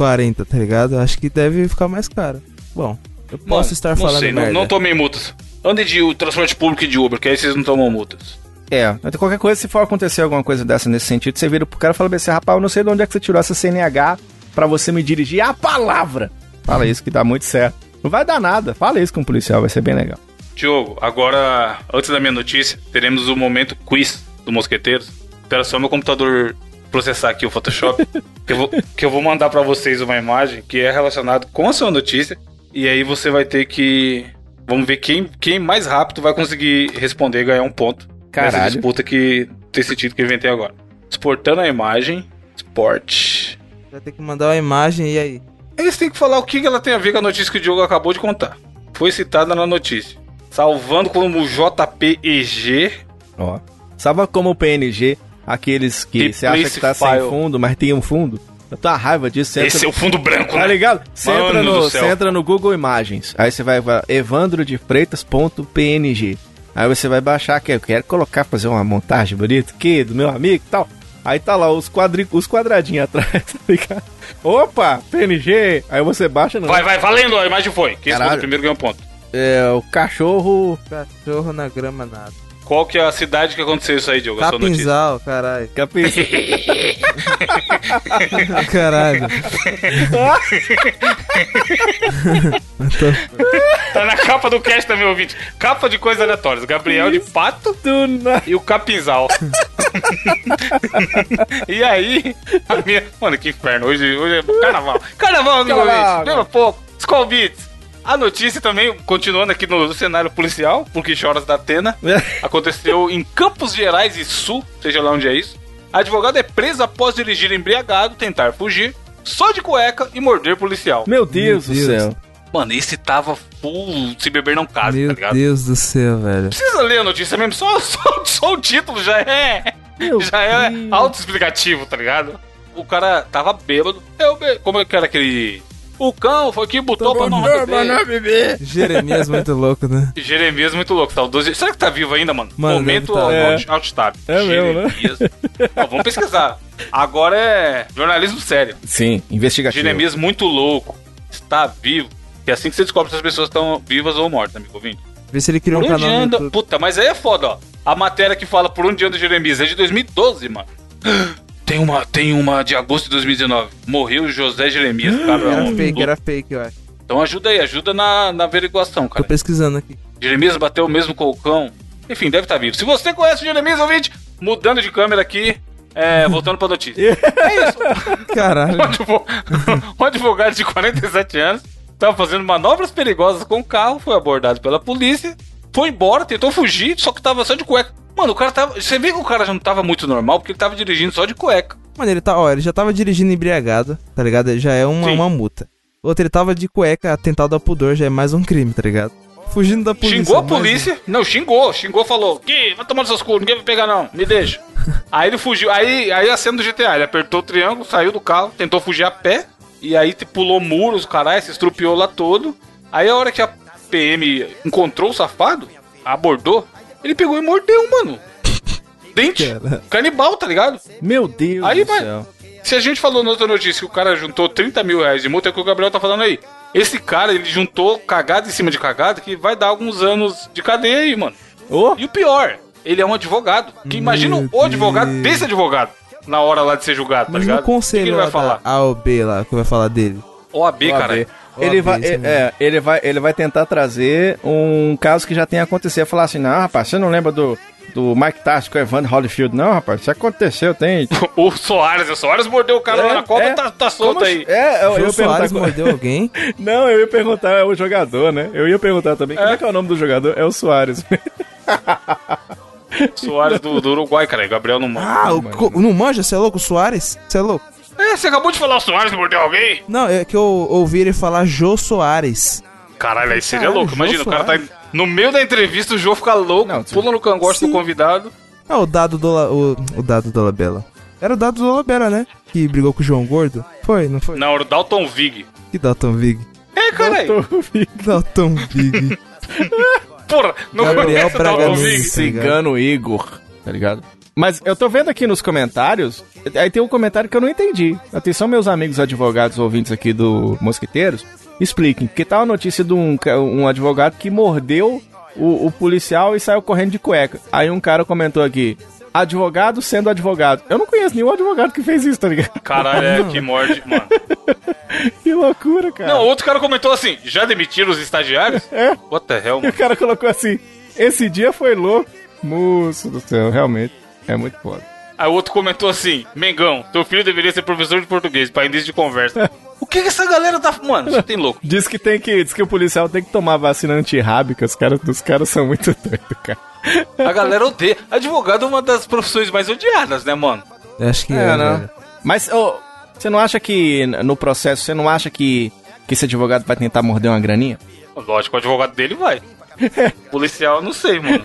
140, tá ligado? Acho que deve ficar mais caro. Bom, eu posso Mano, estar não falando sei, não, merda. não tomei multas. Ande de transporte público e de Uber, que aí vocês não tomam multas. É, mas qualquer coisa, se for acontecer alguma coisa dessa nesse sentido, você vira pro cara e fala assim, rapaz, eu não sei de onde é que você tirou essa CNH pra você me dirigir a palavra. Fala isso que dá muito certo. Não vai dar nada, fala isso com o policial, vai ser bem legal. Diogo, agora, antes da minha notícia, teremos o momento quiz do Mosqueteiros. Espera só meu computador processar aqui o Photoshop, que, eu vou, que eu vou mandar pra vocês uma imagem que é relacionada com a sua notícia. E aí você vai ter que. Vamos ver quem, quem mais rápido vai conseguir responder e ganhar um ponto. Nessa Caralho. disputa que tem sentido que eu inventei agora. Exportando a imagem. Sport. Vai ter que mandar uma imagem e aí? Eles têm que falar o que ela tem a ver com a notícia que o Diogo acabou de contar. Foi citada na notícia. Salvando como JPEG. Ó. Salva como PNG aqueles que você acha que tá sem file. fundo, mas tem um fundo. Eu tô a raiva disso. Você Esse é entra, o fundo branco, Tá né? ligado? Você Mano entra, no, você entra no Google Imagens. Aí você vai, vai Evandro de Freitas.png. Aí você vai baixar que eu quero colocar, fazer uma montagem bonita aqui do meu amigo e tal. Aí tá lá os, quadri, os quadradinhos atrás, tá ligado? Opa, PNG. Aí você baixa no. Vai, vai, valendo, a imagem foi. Quem respondeu primeiro ganha um ponto. É, o cachorro. Cachorro na grama nada. Qual que é a cidade que aconteceu isso aí, Diogo? Capinzal, caralho. Capim. caralho. Tá na capa do cast também, ouvinte. Capa de coisas aleatórias. Gabriel de Pato e o Capinzal. e aí, a minha... Mano, que inferno. Hoje, hoje é carnaval. Carnaval, amigo Carnaval. ouvinte. Lembra pouco. Skull Beats. A notícia também, continuando aqui no cenário policial, porque choras da Atena, aconteceu em Campos Gerais e Sul, seja lá onde é isso. Advogado é preso após dirigir embriagado, tentar fugir, só de cueca e morder policial. Meu Deus Meu do Deus. céu. Mano, esse tava full se beber não casa, Meu tá ligado? Deus do céu, velho. Precisa ler a notícia mesmo, só, só, só o título já é. Meu já é autoexplicativo, tá ligado? O cara tava bêbado. Eu, como é que era aquele. O cão foi que botou pra não beber. Jeremias muito louco, né? Jeremias muito louco, saudoso. Será que tá vivo ainda, mano? Mano, Momento tá. É. alt, alt tab. É mesmo, né? Jeremias. Ó, vamos pesquisar. Agora é jornalismo sério. Sim, investigativo. Jeremias muito louco. Está vivo. Que é assim que você descobre se as pessoas estão vivas ou mortas, amigo ouvinte. Vê se ele criou um canal anda. Puta, mas aí é foda, ó. A matéria que fala por onde anda o Jeremias é de 2012, mano. Tem uma, tem uma de agosto de 2019. Morreu José Jeremias, cara. Era um fake, era fake, eu acho. Então ajuda aí, ajuda na, na averiguação, Tô cara. pesquisando aqui. Jeremias bateu o mesmo colcão. Enfim, deve estar vivo. Se você conhece o Jeremias, ouvinte, mudando de câmera aqui, é, voltando pra notícia. é isso. Caralho. Um um advogado de 47 anos estava fazendo manobras perigosas com o carro, foi abordado pela polícia, foi embora, tentou fugir, só que tava só de cueca. Mano, o cara tava. Você vê que o cara já não tava muito normal porque ele tava dirigindo só de cueca. Mano, ele tá, ó, ele já tava dirigindo embriagado, tá ligado? Já é uma, Sim. uma multa. Outro, ele tava de cueca, atentado ao pudor, já é mais um crime, tá ligado? Fugindo da polícia. xingou a um. polícia. Não, xingou, xingou, falou: Que, vai tomar seus culos, ninguém vai pegar não, me deixa. aí ele fugiu. Aí, aí a cena do GTA, ele apertou o triângulo, saiu do carro, tentou fugir a pé. E aí te pulou muros, caralho, se estrupiou lá todo. Aí a hora que a PM encontrou o safado, abordou, ele pegou e mordeu, mano. Dente. Cara. Canibal, tá ligado? Meu Deus Aí do céu. Se a gente falou na outra notícia que o cara juntou 30 mil reais de multa, é o que o Gabriel tá falando aí. Esse cara, ele juntou cagada em cima de cagada que vai dar alguns anos de cadeia aí, mano. Ô, E o pior, ele é um advogado. Que imagina Meu o advogado desse advogado na hora lá de ser julgado, tá Mas ligado? o que, ele vai falar? A ou B lá, que vai falar dele. OAB, OAB. cara. Ele OAB, vai, é, é, ele, vai, ele vai tentar trazer um caso que já tenha acontecido. Falar assim, não, rapaz, você não lembra do, do Mike Tyson com o Evander Holyfield? Não, rapaz, isso aconteceu, tem. O Soares, o Soares mordeu o cara lá na Copa, é. tá, tá solto Como- aí. É, eu, eu ia Soares perguntar. mordeu alguém? Não, eu ia perguntar é o jogador, né? Eu ia perguntar também. Como é que é o nome do jogador? É o Soares. Soares do, do Uruguai, cara. Gabriel não manda. Ah, o, não manja? Você é louco? O Soares? Você é louco? É, você acabou de falar o Soares mordeu alguém? Não, é que eu ouvi ele falar Jô Soares. Caralho, aí seria Caralho, louco. Imagina, o cara tá no meio da entrevista, o Jô fica louco, Não, pula no cangote do convidado. Ah, o Dado do La, o, o Dado do Labella. Era o Dado do Labella, né? Que brigou com o João Gordo. Foi, não foi? Não, era o Dalton Vig. Que Dalton Vig? É, caralho. Dalton Vig. Porra, não Gabriel conhece o Dalton. Vig? Cigano Igor, tá ligado? Mas eu tô vendo aqui nos comentários, aí tem um comentário que eu não entendi. Atenção, meus amigos advogados ouvintes aqui do Mosquiteiros, expliquem, porque tá uma notícia de um, um advogado que mordeu o, o policial e saiu correndo de cueca. Aí um cara comentou aqui, advogado sendo advogado. Eu não conheço nenhum advogado que fez isso, tá ligado? Caralho, é que morde, mano. Que loucura, cara. Não, outro cara comentou assim: já demitiram os estagiários? É. What the hell, E mano? o cara colocou assim, esse dia foi louco. Moço do céu, realmente, é muito foda. Aí o outro comentou assim: Mengão, teu filho deveria ser professor de português para início de conversa. o que, que essa galera tá. Mano, você tem louco. Diz que tem que. Diz que o policial tem que tomar vacina antirrábica. Os caras os caras são muito doidos, cara. A galera odeia. Advogado é uma das profissões mais odiadas, né, mano? Eu Acho que é, É, né? Mas ô, você não acha que no processo, você não acha que, que esse advogado vai tentar morder uma graninha? Lógico, o advogado dele vai. Policial, eu não sei, mano.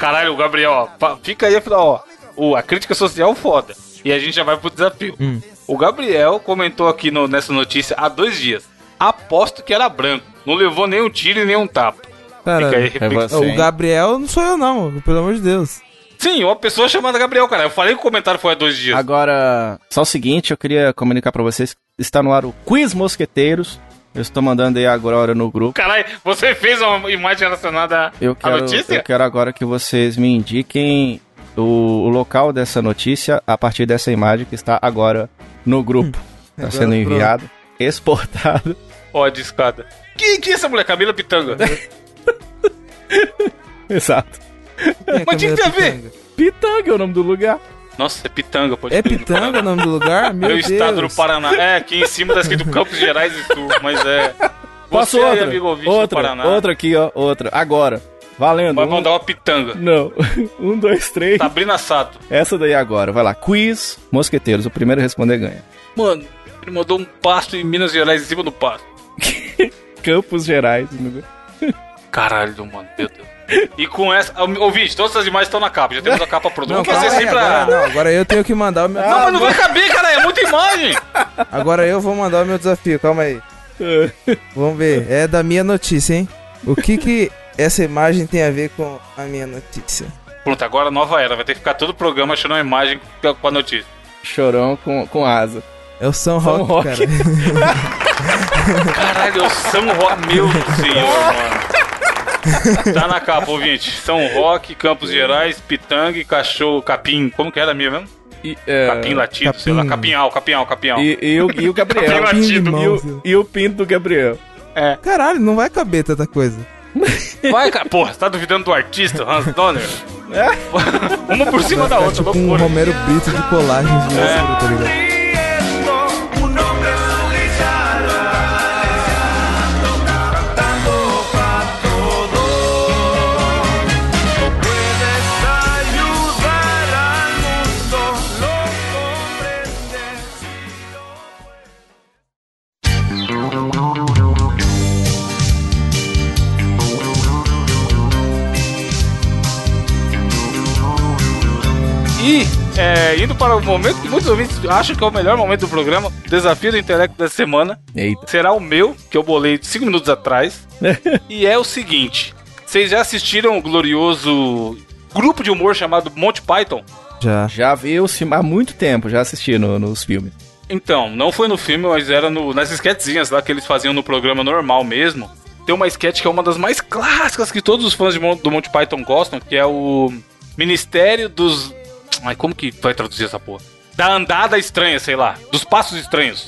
Caralho, o Gabriel, ó, fica aí, ó. O, a crítica social foda. E a gente já vai pro desafio. Hum. O Gabriel comentou aqui no- nessa notícia há dois dias. Aposto que era branco. Não levou nenhum tiro e nenhum tapa. Cara, Fica aí, é reflexão. você. o Gabriel não sou eu não, pelo amor de Deus. Sim, uma pessoa chamada Gabriel, cara. Eu falei que o comentário foi há dois dias. Agora, só o seguinte, eu queria comunicar pra vocês está no ar o Quiz Mosqueteiros. Eu estou mandando aí agora no grupo. Caralho, você fez uma imagem relacionada Eu à quero, notícia? eu quero agora que vocês me indiquem o, o local dessa notícia a partir dessa imagem que está agora no grupo. Está Agora sendo pronto. enviado, exportado. Ó, a discada. Quem que é essa mulher? Camila Pitanga. Exato. É Mas tinha que ter a ver. Pitanga? Pitanga é o nome do lugar. Nossa, é Pitanga, pode É. Pitanga o nome do lugar? Meu Meu Deus. estado do Paraná. É, aqui em cima tá escrito Campos Gerais e Sul, mas é. Posso Você aí, outra? amigo ouvinte do outra, Paraná. outra aqui, ó. Outra. Agora. Valendo. Vai Um- mandar uma pitanga. Não. um, dois, três. Sabrina Sato. Essa daí agora. Vai lá. Quiz Mosqueteiros. O primeiro a responder ganha. Mano, ele mandou um pasto em Minas Gerais em cima do pasto. Campos Gerais. Caralho, mano, meu Deus. E com essa. Ouvinte, todas as imagens estão na capa. Já temos a capa pronta. Não, Vamos fazer calma sempre a. agora, não, agora eu tenho que mandar o meu. Não, mas não vai caber, cara. É muita imagem. Agora eu vou mandar o meu desafio, calma aí. Vamos ver. É da minha notícia, hein? O que que essa imagem tem a ver com a minha notícia? Pronto, agora nova era. Vai ter que ficar todo o programa achando uma imagem com a notícia. Chorão com, com asa. É o São São Roque, Roque. cara. Caralho, é o São Roque. Meu Senhor, mano. Tá na capa, ouvinte. São Roque, Campos Gerais, Pitanga, Cachorro, Capim. Como que era mesmo mesmo? E, é, Capim latido, sei lá. capim. Capinhal, capinhal, capinhal. e, e o, e o Gabriel. Capim latido. e, o, e o pinto do Gabriel. Caralho, não vai caber tanta coisa. Vai, cara. Porra, você tá duvidando do artista, Hans Donner? É? Uma por cima da outra, tipo um. Romero Brito de colagem de É. tá ligado? É, indo para o momento que muitos ouvintes acham que é o melhor momento do programa, Desafio do Intelecto da Semana, Eita. será o meu, que eu bolei 5 minutos atrás. e é o seguinte: vocês já assistiram o glorioso grupo de humor chamado Monty Python? Já. Já vi há muito tempo, já assisti no- nos filmes. Então, não foi no filme, mas era no, nas sketchzinhas lá que eles faziam no programa normal mesmo. Tem uma sketch que é uma das mais clássicas que todos os fãs de Mon- do Monty Python gostam, que é o Ministério dos. Ai, como que vai traduzir essa porra? Da andada estranha, sei lá. Dos passos estranhos.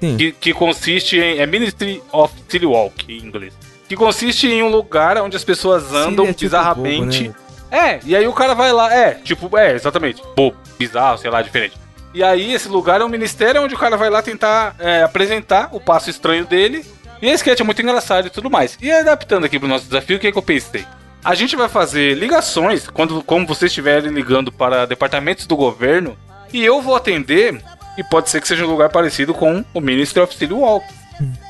Sim. Que, que consiste em. É Ministry of City Walk, em inglês. Que consiste em um lugar onde as pessoas andam City é tipo bizarramente. bobo, né? É, e aí o cara vai lá, é, tipo, é, exatamente. Bobo, bizarro, sei lá, diferente. E aí esse lugar é um ministério onde o cara vai lá tentar é, apresentar o passo estranho dele. E a sketch é muito engraçado e tudo mais. E adaptando aqui pro nosso desafio, o que, é que eu pensei? A gente vai fazer ligações, quando como vocês estiverem ligando para departamentos do governo, e eu vou atender, e pode ser que seja um lugar parecido com o Ministry of City Walk.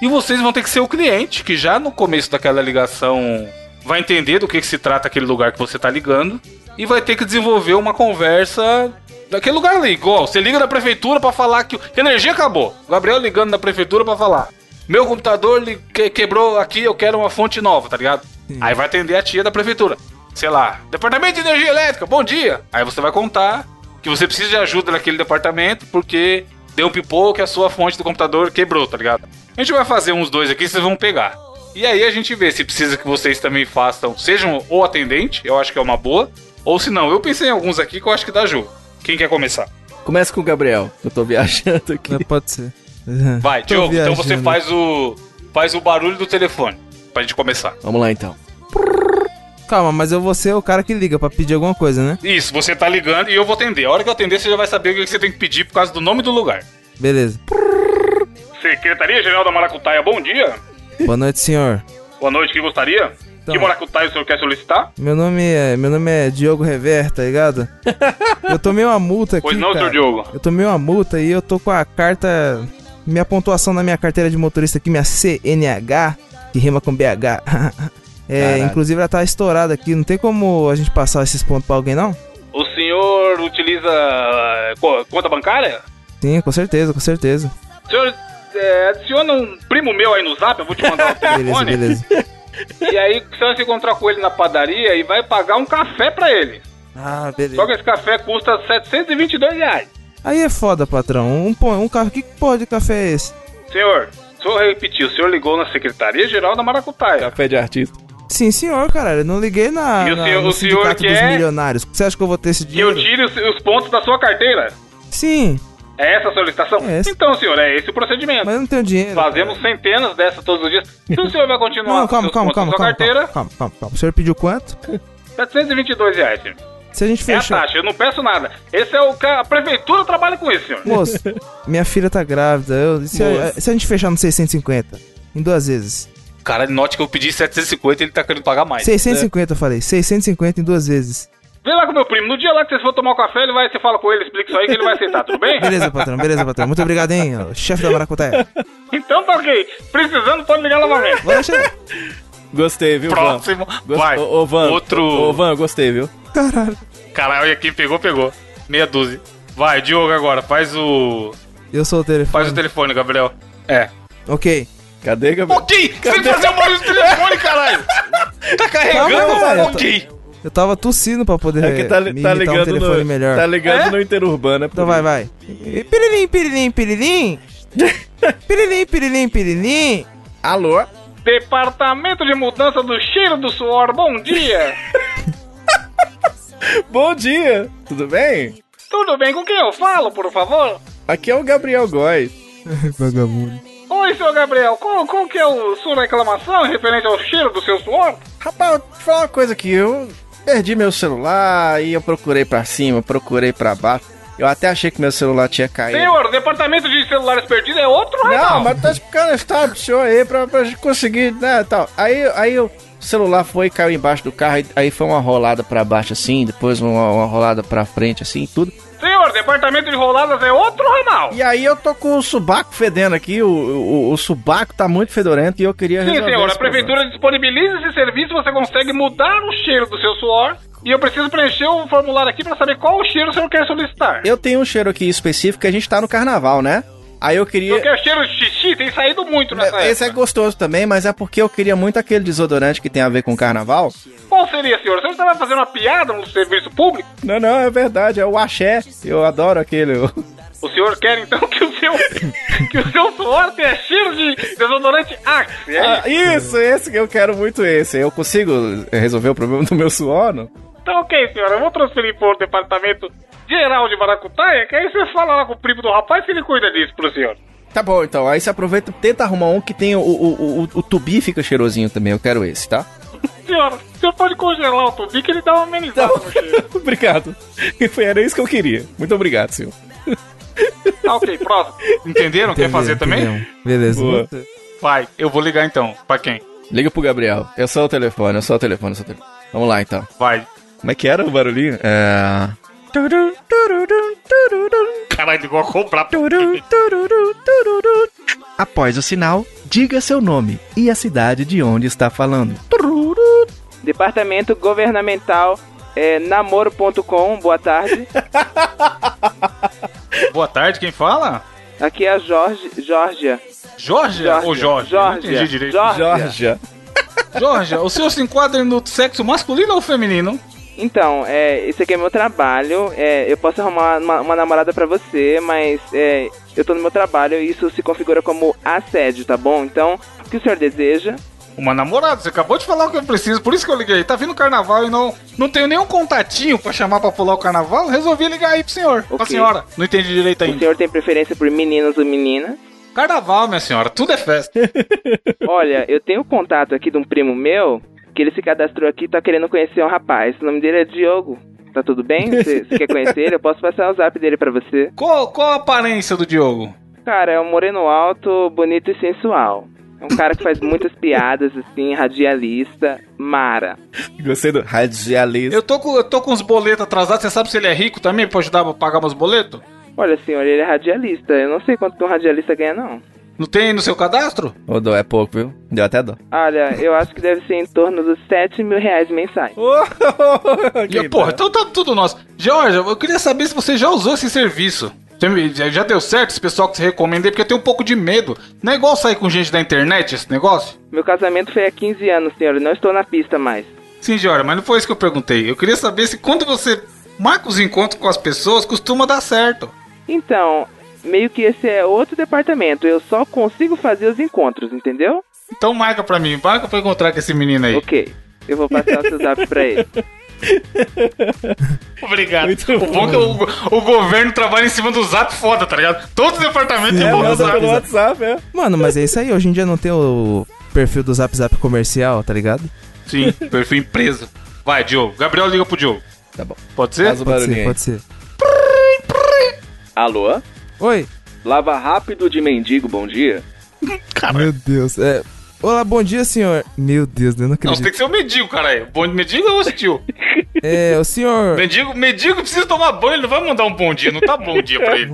E vocês vão ter que ser o cliente, que já no começo daquela ligação vai entender do que, que se trata aquele lugar que você tá ligando, e vai ter que desenvolver uma conversa daquele lugar ali. Igual, você liga da prefeitura pra falar que, energia acabou. Gabriel ligando da prefeitura pra falar. Meu computador quebrou aqui, eu quero uma fonte nova, tá ligado? Aí vai atender a tia da prefeitura. Sei lá, Departamento de Energia Elétrica, bom dia. Aí você vai contar que você precisa de ajuda naquele departamento porque deu um pipoco e a sua fonte do computador quebrou, tá ligado? A gente vai fazer uns dois aqui, vocês vão pegar. E aí a gente vê se precisa que vocês também façam, sejam o atendente, eu acho que é uma boa, ou se não, eu pensei em alguns aqui que eu acho que dá jogo. Quem quer começar? Começa com o Gabriel, eu tô viajando aqui. Mas pode ser. Vai, Diogo, então você faz o faz o barulho do telefone pra gente começar. Vamos lá então. Calma, mas eu vou ser o cara que liga pra pedir alguma coisa, né? Isso, você tá ligando e eu vou atender. A hora que eu atender, você já vai saber o que você tem que pedir por causa do nome do lugar. Beleza. Secretaria Geral da Maracutaia, bom dia. Boa noite, senhor. Boa noite, que gostaria? Então. Que maracutaia o senhor quer solicitar? Meu nome é, meu nome é Diogo Rever, tá ligado? Eu tomei uma multa aqui, Pois não, cara. senhor Diogo. Eu tomei uma multa e eu tô com a carta, minha pontuação na minha carteira de motorista aqui, minha CNH, que rima com BH. É, Caralho. inclusive ela tá estourada aqui, não tem como a gente passar esses pontos pra alguém não? O senhor utiliza eh, co- conta bancária? Sim, com certeza, com certeza. O senhor eh, adiciona um primo meu aí no zap, eu vou te mandar o Beleza, telefone. beleza. E aí você vai se encontrar com ele na padaria e vai pagar um café pra ele. Ah, Só beleza. que esse café custa 722 reais. Aí é foda, patrão. Um, um carro, que porra de café é esse? Senhor, eu repetir, o senhor ligou na Secretaria Geral da Maracutaia. Café de artista. Sim, senhor, caralho. Eu não liguei na, E o na- senhor- no o senhor sindicato dos quer- milionários. Você acha que eu vou ter esse Que eu dinheiro? tire os, os pontos da sua carteira. Sim, É essa a solicitação? É essa. Então, senhor, é esse o procedimento. mas eu não tenho dinheiro. Fazemos centenas dessas todos os dias. Se o senhor vai continuar Não, com calma, seus calma, calma, sua calma, carteira, calma, calma, calma, calma. O senhor pediu quanto? 722 reais, senhor. Se a gente É a fechar. taxa, eu não peço nada. Esse é o que a prefeitura trabalha com isso, senhor. Moço, minha filha tá grávida. Eu- se, a, se a gente fechar no 650, em duas vezes, Cara, note que eu pedi 750 e ele tá querendo pagar mais. 650, eu falei. 650 em duas vezes. Vem lá com meu primo. No dia lá que vocês for tomar um café, ele vai, você fala com ele, explica isso aí que ele vai aceitar, tudo bem? Beleza, patrão, beleza, patrão. Muito obrigado, hein, chefe da Maracutaia. Então tá ok. Precisando, pode ligar novamente. Vou deixar. Gostei, viu, Próximo. Van? Gost- Vai. Ô, ô, Van. Outro. Ô, Van, gostei, viu? Caralho. Caralho, olha quem pegou, pegou. Meia dúzia. Vai, Diogo agora. Faz o. Eu sou o telefone. Faz o telefone, Gabriel. É. Ok. Cadê, Gabriel? Ok! Você tem que fazer o barulho do telefone, caralho! Tá carregando, Calma, velho. ok! Eu tava tossindo pra poder É que tá, me tá imitar um ligando telefone no, melhor. Tá ligando É? no interurbano, é por Então vai, vai. Pirilim, pirilim, pirilim. Pirilim, pirilim, pirilim. Alô? Departamento de Mudança do Cheiro do Suor, bom dia! Bom dia, tudo bem? Tudo bem, com quem eu falo, por favor? Aqui é o Gabriel Góes. Vagabundo. Oi, seu Gabriel, qual, qual que é a sua reclamação referente ao cheiro do seu suor? Rapaz, vou te falar uma coisa aqui, eu perdi meu celular e eu procurei pra cima, procurei pra baixo. Eu até achei que meu celular tinha caído. Senhor, o departamento de celulares perdidos é outro Não, Reinaldo. mas tá explicando a história pro senhor aí pra, pra gente conseguir, né, tal. Aí, aí o celular foi caiu embaixo do carro, aí- aí foi uma rolada pra baixo assim, depois uma, uma rolada pra frente assim, tudo. Senhor, departamento de roladas é outro Reinaldo. E aí eu tô com o subaco fedendo aqui, o, o, o subaco tá muito fedorento e eu queria Sim, senhor, a prefeitura disponibiliza esse serviço, você consegue mudar o cheiro do seu suor. E eu preciso preencher o formulário aqui pra saber qual o cheiro o senhor quer solicitar. Eu tenho um cheiro aqui específico que a gente tá no carnaval, né? Aí eu queria. quero cheiro de xixi, tem saído muito nessa Esse é época. gostoso também, mas é porque eu queria muito aquele desodorante que tem a ver com carnaval. Qual seria, senhor? Você vai fazer uma piada no serviço público? Não, não, é verdade, é o axé. Eu adoro aquele. O senhor quer então que o seu que o seu suor tenha cheiro de desodorante Axe, é Ah, isso? isso, esse que eu quero muito esse. Eu consigo resolver o problema do meu suor, não? Então ok, senhora, eu vou transferir pro departamento geral de Maracutaia, que aí você fala lá com o primo do rapaz que ele cuida disso pro senhor. Tá bom, então. Aí você aproveita, tenta arrumar um que tem o, o, o, o tubi fica cheirosinho também. Eu quero esse, tá? Senhora, o senhor pode congelar o tubi que ele dá uma amenizada no cheiro. obrigado. Foi, era isso que eu queria. Muito obrigado, senhor. Tá ok, próximo. Entenderam? Quer fazer também? Beleza. Boa. Vai, eu vou ligar então. Pra quem? Liga pro Gabriel. É só o telefone, é só o telefone, é só o telefone. Vamos lá, então. Vai. Como é que era o barulhinho? É... Caralho, igual a comprar. Após o sinal, diga seu nome e a cidade de onde está falando. Departamento Governamental é, namoro.com, boa tarde. Boa tarde, quem fala? Aqui é a Jorge, Georgia. Jorge ou Jorge? Georgia. entendi direito. Georgia. Georgia. Jorge, o senhor se enquadra no sexo masculino ou feminino? Então, é, esse aqui é meu trabalho. É, eu posso arrumar uma, uma namorada pra você, mas é, eu tô no meu trabalho e isso se configura como assédio, tá bom? Então, o que o senhor deseja? Uma namorada, você acabou de falar o que eu preciso, por isso que eu liguei. Tá vindo o carnaval e não, não tenho nenhum contatinho pra chamar pra pular o carnaval. Resolvi ligar aí pro senhor, pra Ok. senhora. Não entendi direito O ainda. senhor tem preferência por meninos ou meninas? Carnaval, minha senhora, tudo é festa. Olha, eu tenho contato aqui de um primo meu que ele se cadastrou aqui e tá querendo conhecer um rapaz. O nome dele é Diogo. Tá tudo bem? Você quer conhecer ele? Eu posso passar o zap dele pra você. Qual, qual a aparência do Diogo? Cara, é um moreno alto, bonito e sensual. É um cara que faz muitas piadas, assim, radialista, Mara. Gostei do radialista. Eu tô com, eu tô com os boletos atrasados, você sabe se ele é rico também pra ajudar a pagar meus boletos? Olha, senhor, ele é radialista. Eu não sei quanto que um radialista ganha, não. Não tem no seu cadastro? Ô, dó, é pouco, viu? Deu até dó. Olha, eu acho que deve ser em torno dos 7 mil reais mensais. E, porra, então tá tudo nosso. Jorge, eu queria saber se você já usou esse serviço. Já deu certo esse pessoal que você recomendei, porque eu tenho um pouco de medo. Não é igual sair com gente da internet esse negócio? Meu casamento foi há 15 anos, senhor. Eu não estou na pista mais. Sim, Jorge, mas não foi isso que eu perguntei. Eu queria saber se quando você marca os encontros com as pessoas, costuma dar certo. Então, meio que esse é outro departamento. Eu só consigo fazer os encontros, entendeu? Então marca pra mim, marca pra eu encontrar com esse menino aí. Ok. Eu vou passar o seu zap pra ele. Obrigado. Muito o bom é que o, o governo trabalha em cima do zap foda, tá ligado? Todo departamento tem É, um manda zap. pelo WhatsApp, é. Mano, mas é isso aí. Hoje em dia não tem o perfil do Zap Zap comercial, tá ligado? Sim, perfil empresa. Vai, Diogo. Gabriel liga pro Diogo. Tá bom. Pode ser? Faz o Pode ser, pode ser. Alô? Oi. Lava rápido de mendigo, bom dia. Meu Deus. É, Olá, bom dia, senhor. Meu Deus, eu não Não, você acredito. tem que ser o mendigo, caralho. Bom mendigo ou hostil? É, o senhor. mendigo, mendigo precisa tomar banho, ele não vai mandar um bom dia, não tá bom dia pra ele.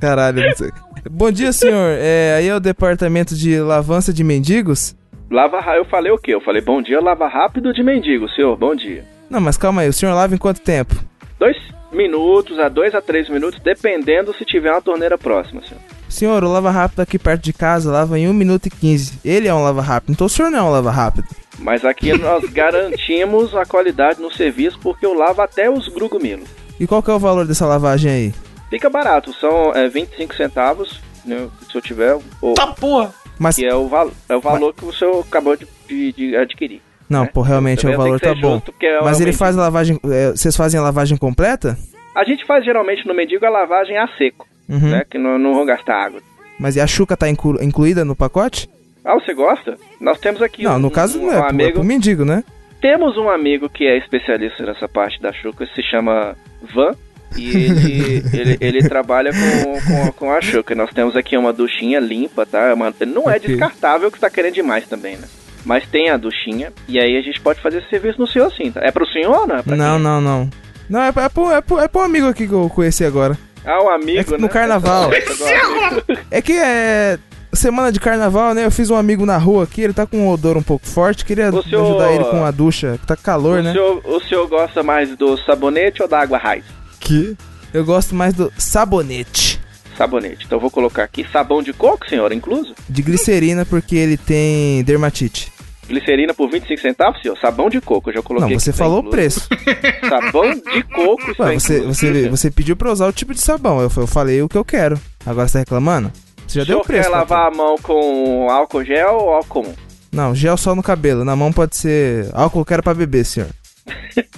Caralho, não sei. Bom dia, senhor. É, aí é o departamento de lavança de mendigos? Lava Eu falei o quê? Eu falei bom dia, lava rápido de mendigo, senhor. Bom dia. Não, mas calma aí, o senhor lava em quanto tempo? Dois minutos a dois a três minutos, dependendo se tiver uma torneira próxima, senhor. Senhor, o lava rápido aqui perto de casa lava em 1 minuto e 15. Ele é um lava rápido, então o senhor não é um lava rápido. Mas aqui nós garantimos a qualidade no serviço porque eu lavo até os grugumilos. E qual que é o valor dessa lavagem aí? Fica barato, são é, 25 centavos, né, se eu tiver, ou, Tá porra. Mas. que é o, val é o valor que o senhor acabou de, de- de adquirir. Não, né? pô, realmente o valor tá ser bom. justo, é Mas ele faz a lavagem. é, vocês fazem a lavagem completa? A gente faz geralmente no mendigo a lavagem a seco, Uhum. né? Que não, não vão gastar água. Mas e a chuca tá inclu- incluída no pacote? Ah, você gosta? Nós temos aqui não, um, no caso um, não é, um é amigo. pro mendigo, né? Temos um amigo que é especialista nessa parte da chuca, se chama Van. E ele, ele, ele trabalha com, com, com a chuca. Nós temos aqui uma duchinha limpa, tá? É uma- não é Ok. descartável que você tá querendo demais também, né? Mas tem a duchinha, e aí a gente pode fazer esse serviço no senhor sim, tá? É pro senhor ou não? É Não, não, não. Não, é, é, pro, é, pro, é pro amigo aqui que eu conheci agora. Ah, o amigo, É que né? no carnaval. Amigo. É que é. Semana de carnaval, né? Eu fiz um amigo na rua aqui, ele tá com um odor um pouco forte. Queria senhor- ajudar ele com a ducha, que tá calor, o, né? senhor, o senhor gosta mais do sabonete ou da água raiz? Que? Eu gosto mais do sabonete. Sabonete. Então eu vou colocar aqui sabão de coco, senhor, incluso. De glicerina, porque ele tem dermatite. Glicerina por 25 centavos, senhor. Sabão de coco, eu já coloquei. Não, você falou o preço. Sabão de coco, isso Ué, você, incluso, você, você pediu pra usar o tipo de sabão. Eu, eu falei o que eu quero. Agora você tá reclamando? Você já O deu o preço. quer papai. lavar a mão com álcool gel ou álcool? Não, gel só no cabelo. Na mão pode ser álcool eu quero pra beber, senhor.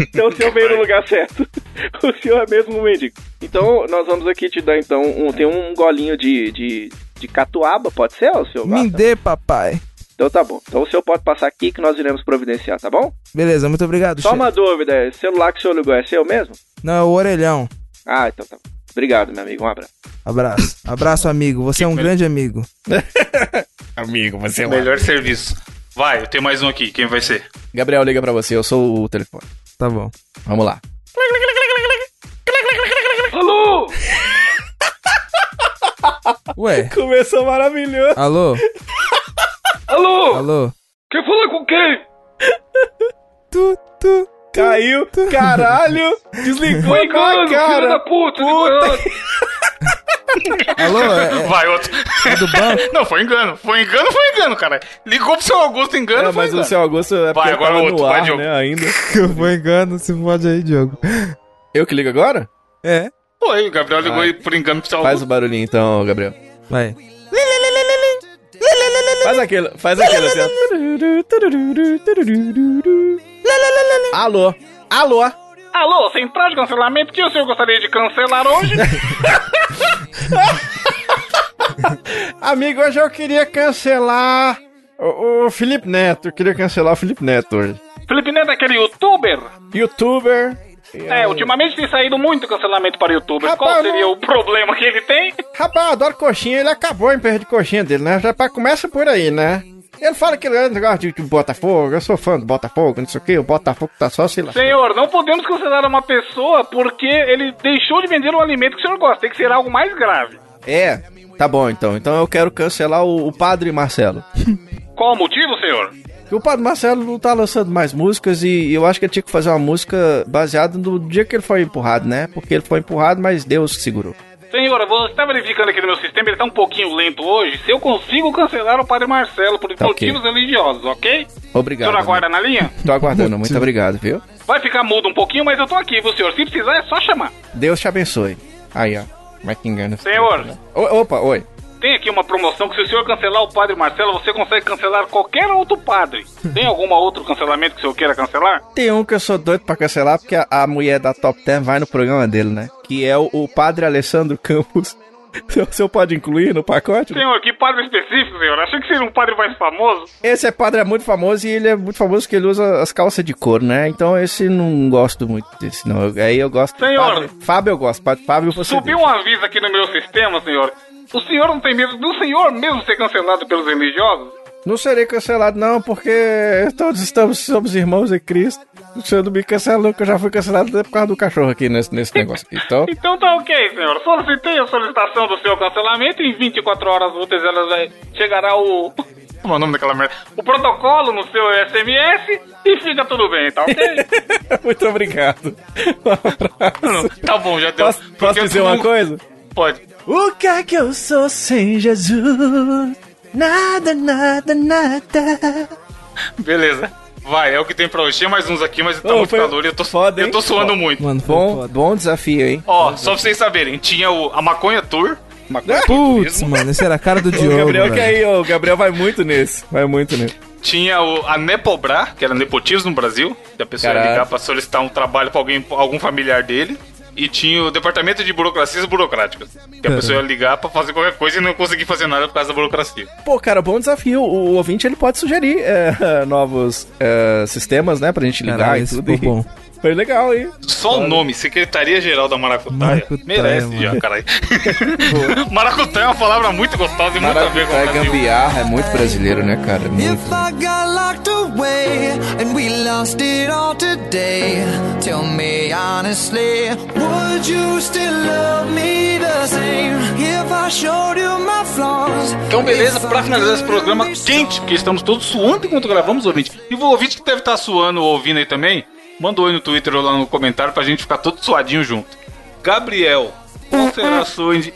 Então o senhor veio no lugar certo. O senhor é mesmo um mendigo. Então nós vamos aqui te dar então um, tem um golinho de, de, de catuaba, pode ser, o senhor? Me dê, papai. Então tá bom. Então o senhor pode passar aqui que nós iremos providenciar, tá bom? Beleza, muito obrigado, Só chefe. uma dúvida, esse celular que o senhor ligou é seu mesmo? Não, é o orelhão. Ah, então tá bom. Obrigado, meu amigo. Um abraço. Abraço. Abraço, amigo. Você é um grande amigo. Amigo, você é um Melhor serviço. Vai, eu tenho mais um aqui. Quem vai ser? Gabriel liga pra você, eu sou o telefone. Tá bom. Vamos lá. Alô? Ué, Começou maravilhoso. alô? Alô? Alô? Quer falar com quem? Tu, tu. Caiu, caralho, desligou Foi na engano, filho da cara. puta! Puta. Alô? É, Vai, outro. é do banco? Não, foi engano. Foi engano, foi engano, cara. Ligou pro seu Augusto engano, É, foi mas engano. o seu Augusto é Vai, agora outro, no vai, ar, Diogo. né, ainda. Eu vou engano, se pode aí, Diogo. Eu que ligo agora? É. Foi, o Gabriel ligou Vai. aí por engano pro seu Faz Augusto. o barulhinho então, Gabriel. Vai. Faz aquele, faz aquele assim, ó. Alô? Alô? Alô, central de cancelamento, que o senhor gostaria de cancelar hoje? Amigo, hoje eu queria cancelar o, o Felipe Neto. Eu queria cancelar o Felipe Neto hoje. Felipe Neto é aquele youtuber? Youtuber. É, ultimamente tem saído muito cancelamento para youtubers. Rapaz, Qual seria o problema que ele tem? Rapaz, eu adoro coxinha, ele acabou em perda de coxinha dele, né? Já pra- começa por aí, né? Ele fala que ele é negócio de, Botafogo, eu sou fã do Botafogo, não sei o que, o Botafogo tá só se lá. Senhor, não podemos cancelar uma pessoa porque ele deixou de vender um alimento que o senhor gosta. Tem que ser algo mais grave. É, tá bom então. Então eu quero cancelar o, o Padre Marcelo. Qual o motivo, senhor? Porque o Padre Marcelo não tá lançando mais músicas e eu acho que ele tinha que fazer uma música baseada no dia que ele foi empurrado, né? Porque ele foi empurrado, mas Deus que segurou. Senhor, você está verificando aqui no meu sistema, ele tá um pouquinho lento hoje. Se eu consigo cancelar o Padre Marcelo por Tá motivos religiosos, ok? Obrigado. o senhor aguarda amigo. na linha? Tô aguardando, muito obrigado, viu? Vai ficar mudo um pouquinho, mas eu tô aqui, viu, senhor? Se precisar, é só chamar. Deus te abençoe. Aí, ó. Mas que engano. Senhor. O- opa, oi. Tem aqui uma promoção que se o senhor cancelar o Padre Marcelo, você consegue cancelar qualquer outro padre. Tem algum outro cancelamento que o senhor queira cancelar? Tem um que eu sou doido pra cancelar porque a, a mulher da Top Ten vai no programa dele, né? Que é o, o Padre Alessandro Campos. O senhor pode incluir no pacote? Senhor, que padre específico, senhor? Achei que seria um padre mais famoso. Esse é padre é muito famoso e ele é muito famoso porque ele usa as calças de couro, né? Então esse não gosto muito desse, não. Aí eu gosto. Senhor. Padre, Fábio eu gosto. Padre Fábio você. Subiu um aviso aqui no meu sistema, senhor. O senhor não tem medo do senhor mesmo ser cancelado pelos religiosos? Não serei cancelado, não, porque todos estamos somos irmãos em Cristo. Se eu não me cancelo, nunca eu já fui cancelado por causa do cachorro aqui nesse, nesse negócio aqui. Então, Então tá ok, senhor. Solicitei a solicitação do seu cancelamento. Em 24 horas úteis ela vai- chegará o. Como é o nome daquela merda? O protocolo no seu SMS e fica tudo bem, tá ok? muito obrigado. Um abraço. tá bom, já deu. Posso, posso dizer uma coisa? Pode. O que é que eu sou sem Jesus? Nada, nada, nada. Beleza. Vai, é o que tem pra hoje. Tinha mais uns aqui, mas tá muito calor e eu tô, foda, eu tô suando muito. Mano, Bom, foda. bom desafio, hein? Ó, só pra vocês saberem, tinha o, a Maconha Tour. Maconha Putz, Turismo. mano, esse era a cara do O Diogo. Gabriel que aí, o Gabriel vai muito nesse. Vai muito nesse. Tinha o, a Nepobra, que era nepotismo no Brasil. Que a pessoa ia Caralho. ligar pra solicitar um trabalho pra alguém, algum familiar dele. E tinha o departamento de burocracias burocráticas. Que a pessoa ia ligar pra fazer qualquer coisa e não conseguir fazer nada por causa da burocracia. Pô, cara, bom desafio. O, ouvinte ele pode sugerir é, novos é, sistemas, né, pra gente ligar Caralho, e tudo. ficou bom. Foi legal, hein? Só o nome, Secretaria-Geral da Maracutaia, Maracutaia, merece mano. já, caralho. Maracutaia é uma palavra muito gostosa e muito a ver com o Maracutaia Brasil. gambiarra é muito brasileiro, né, cara? Muito. If I got locked away and we lost it all today, tell me honestly, would you still love me the same if I showed you my flaws? Então, beleza, pra finalizar esse programa quente, porque estamos todos suando enquanto gravamos, ouvinte. E o ouvinte que deve estar suando ou ouvindo aí também, manda um oi no Twitter ou lá no comentário pra gente ficar todo suadinho junto. Gabriel, qual será a sua indi...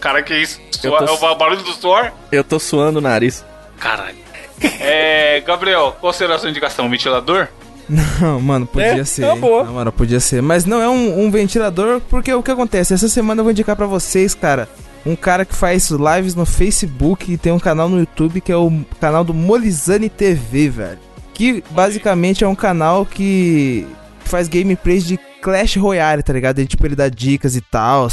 Cara, que isso? Sua- tô- É o barulho do suor? Eu tô suando o nariz. Caralho. É, Gabriel, qual será a sua indicação? Ventilador? Não, mano, podia É, ser. hein? boa. Não, mano, podia ser. Mas não é um, um ventilador, porque o que acontece? Essa semana eu vou indicar pra vocês, cara, um cara que faz lives no Facebook e tem um canal no YouTube que é o canal do Molizane TV, velho. Que basicamente é um canal que faz gameplays de Clash Royale, tá ligado? Ele, tipo, ele dá dicas e tal.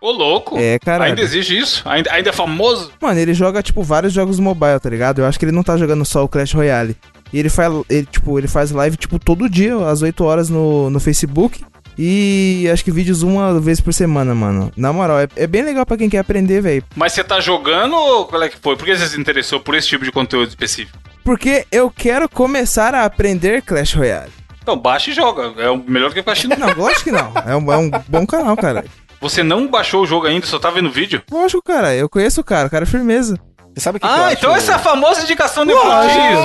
Ô, louco. É, caralho. Ainda existe isso? Ainda, ainda é famoso? Mano, ele joga, tipo, vários jogos mobile, tá ligado? Eu acho que ele não tá jogando só o Clash Royale. E ele faz, ele, tipo, ele faz live, tipo, todo dia, às 8 horas no, no Facebook. E acho que vídeos uma vez por semana, mano. Na moral, é, é bem legal pra quem quer aprender, velho. Mas você tá jogando ou qual é que foi? Por que você se interessou por esse tipo de conteúdo específico? Porque eu quero começar a aprender Clash Royale. Então, baixa e joga. É o melhor do que ficar assistindo. Não, lógico que não. É um, é um bom canal, cara. Você não baixou o jogo ainda, só tá vendo vídeo? Lógico, cara. Eu conheço o cara. O cara é firmeza. Você sabe o que que Ah, eu então acho? essa é a famosa indicação de nepotismo.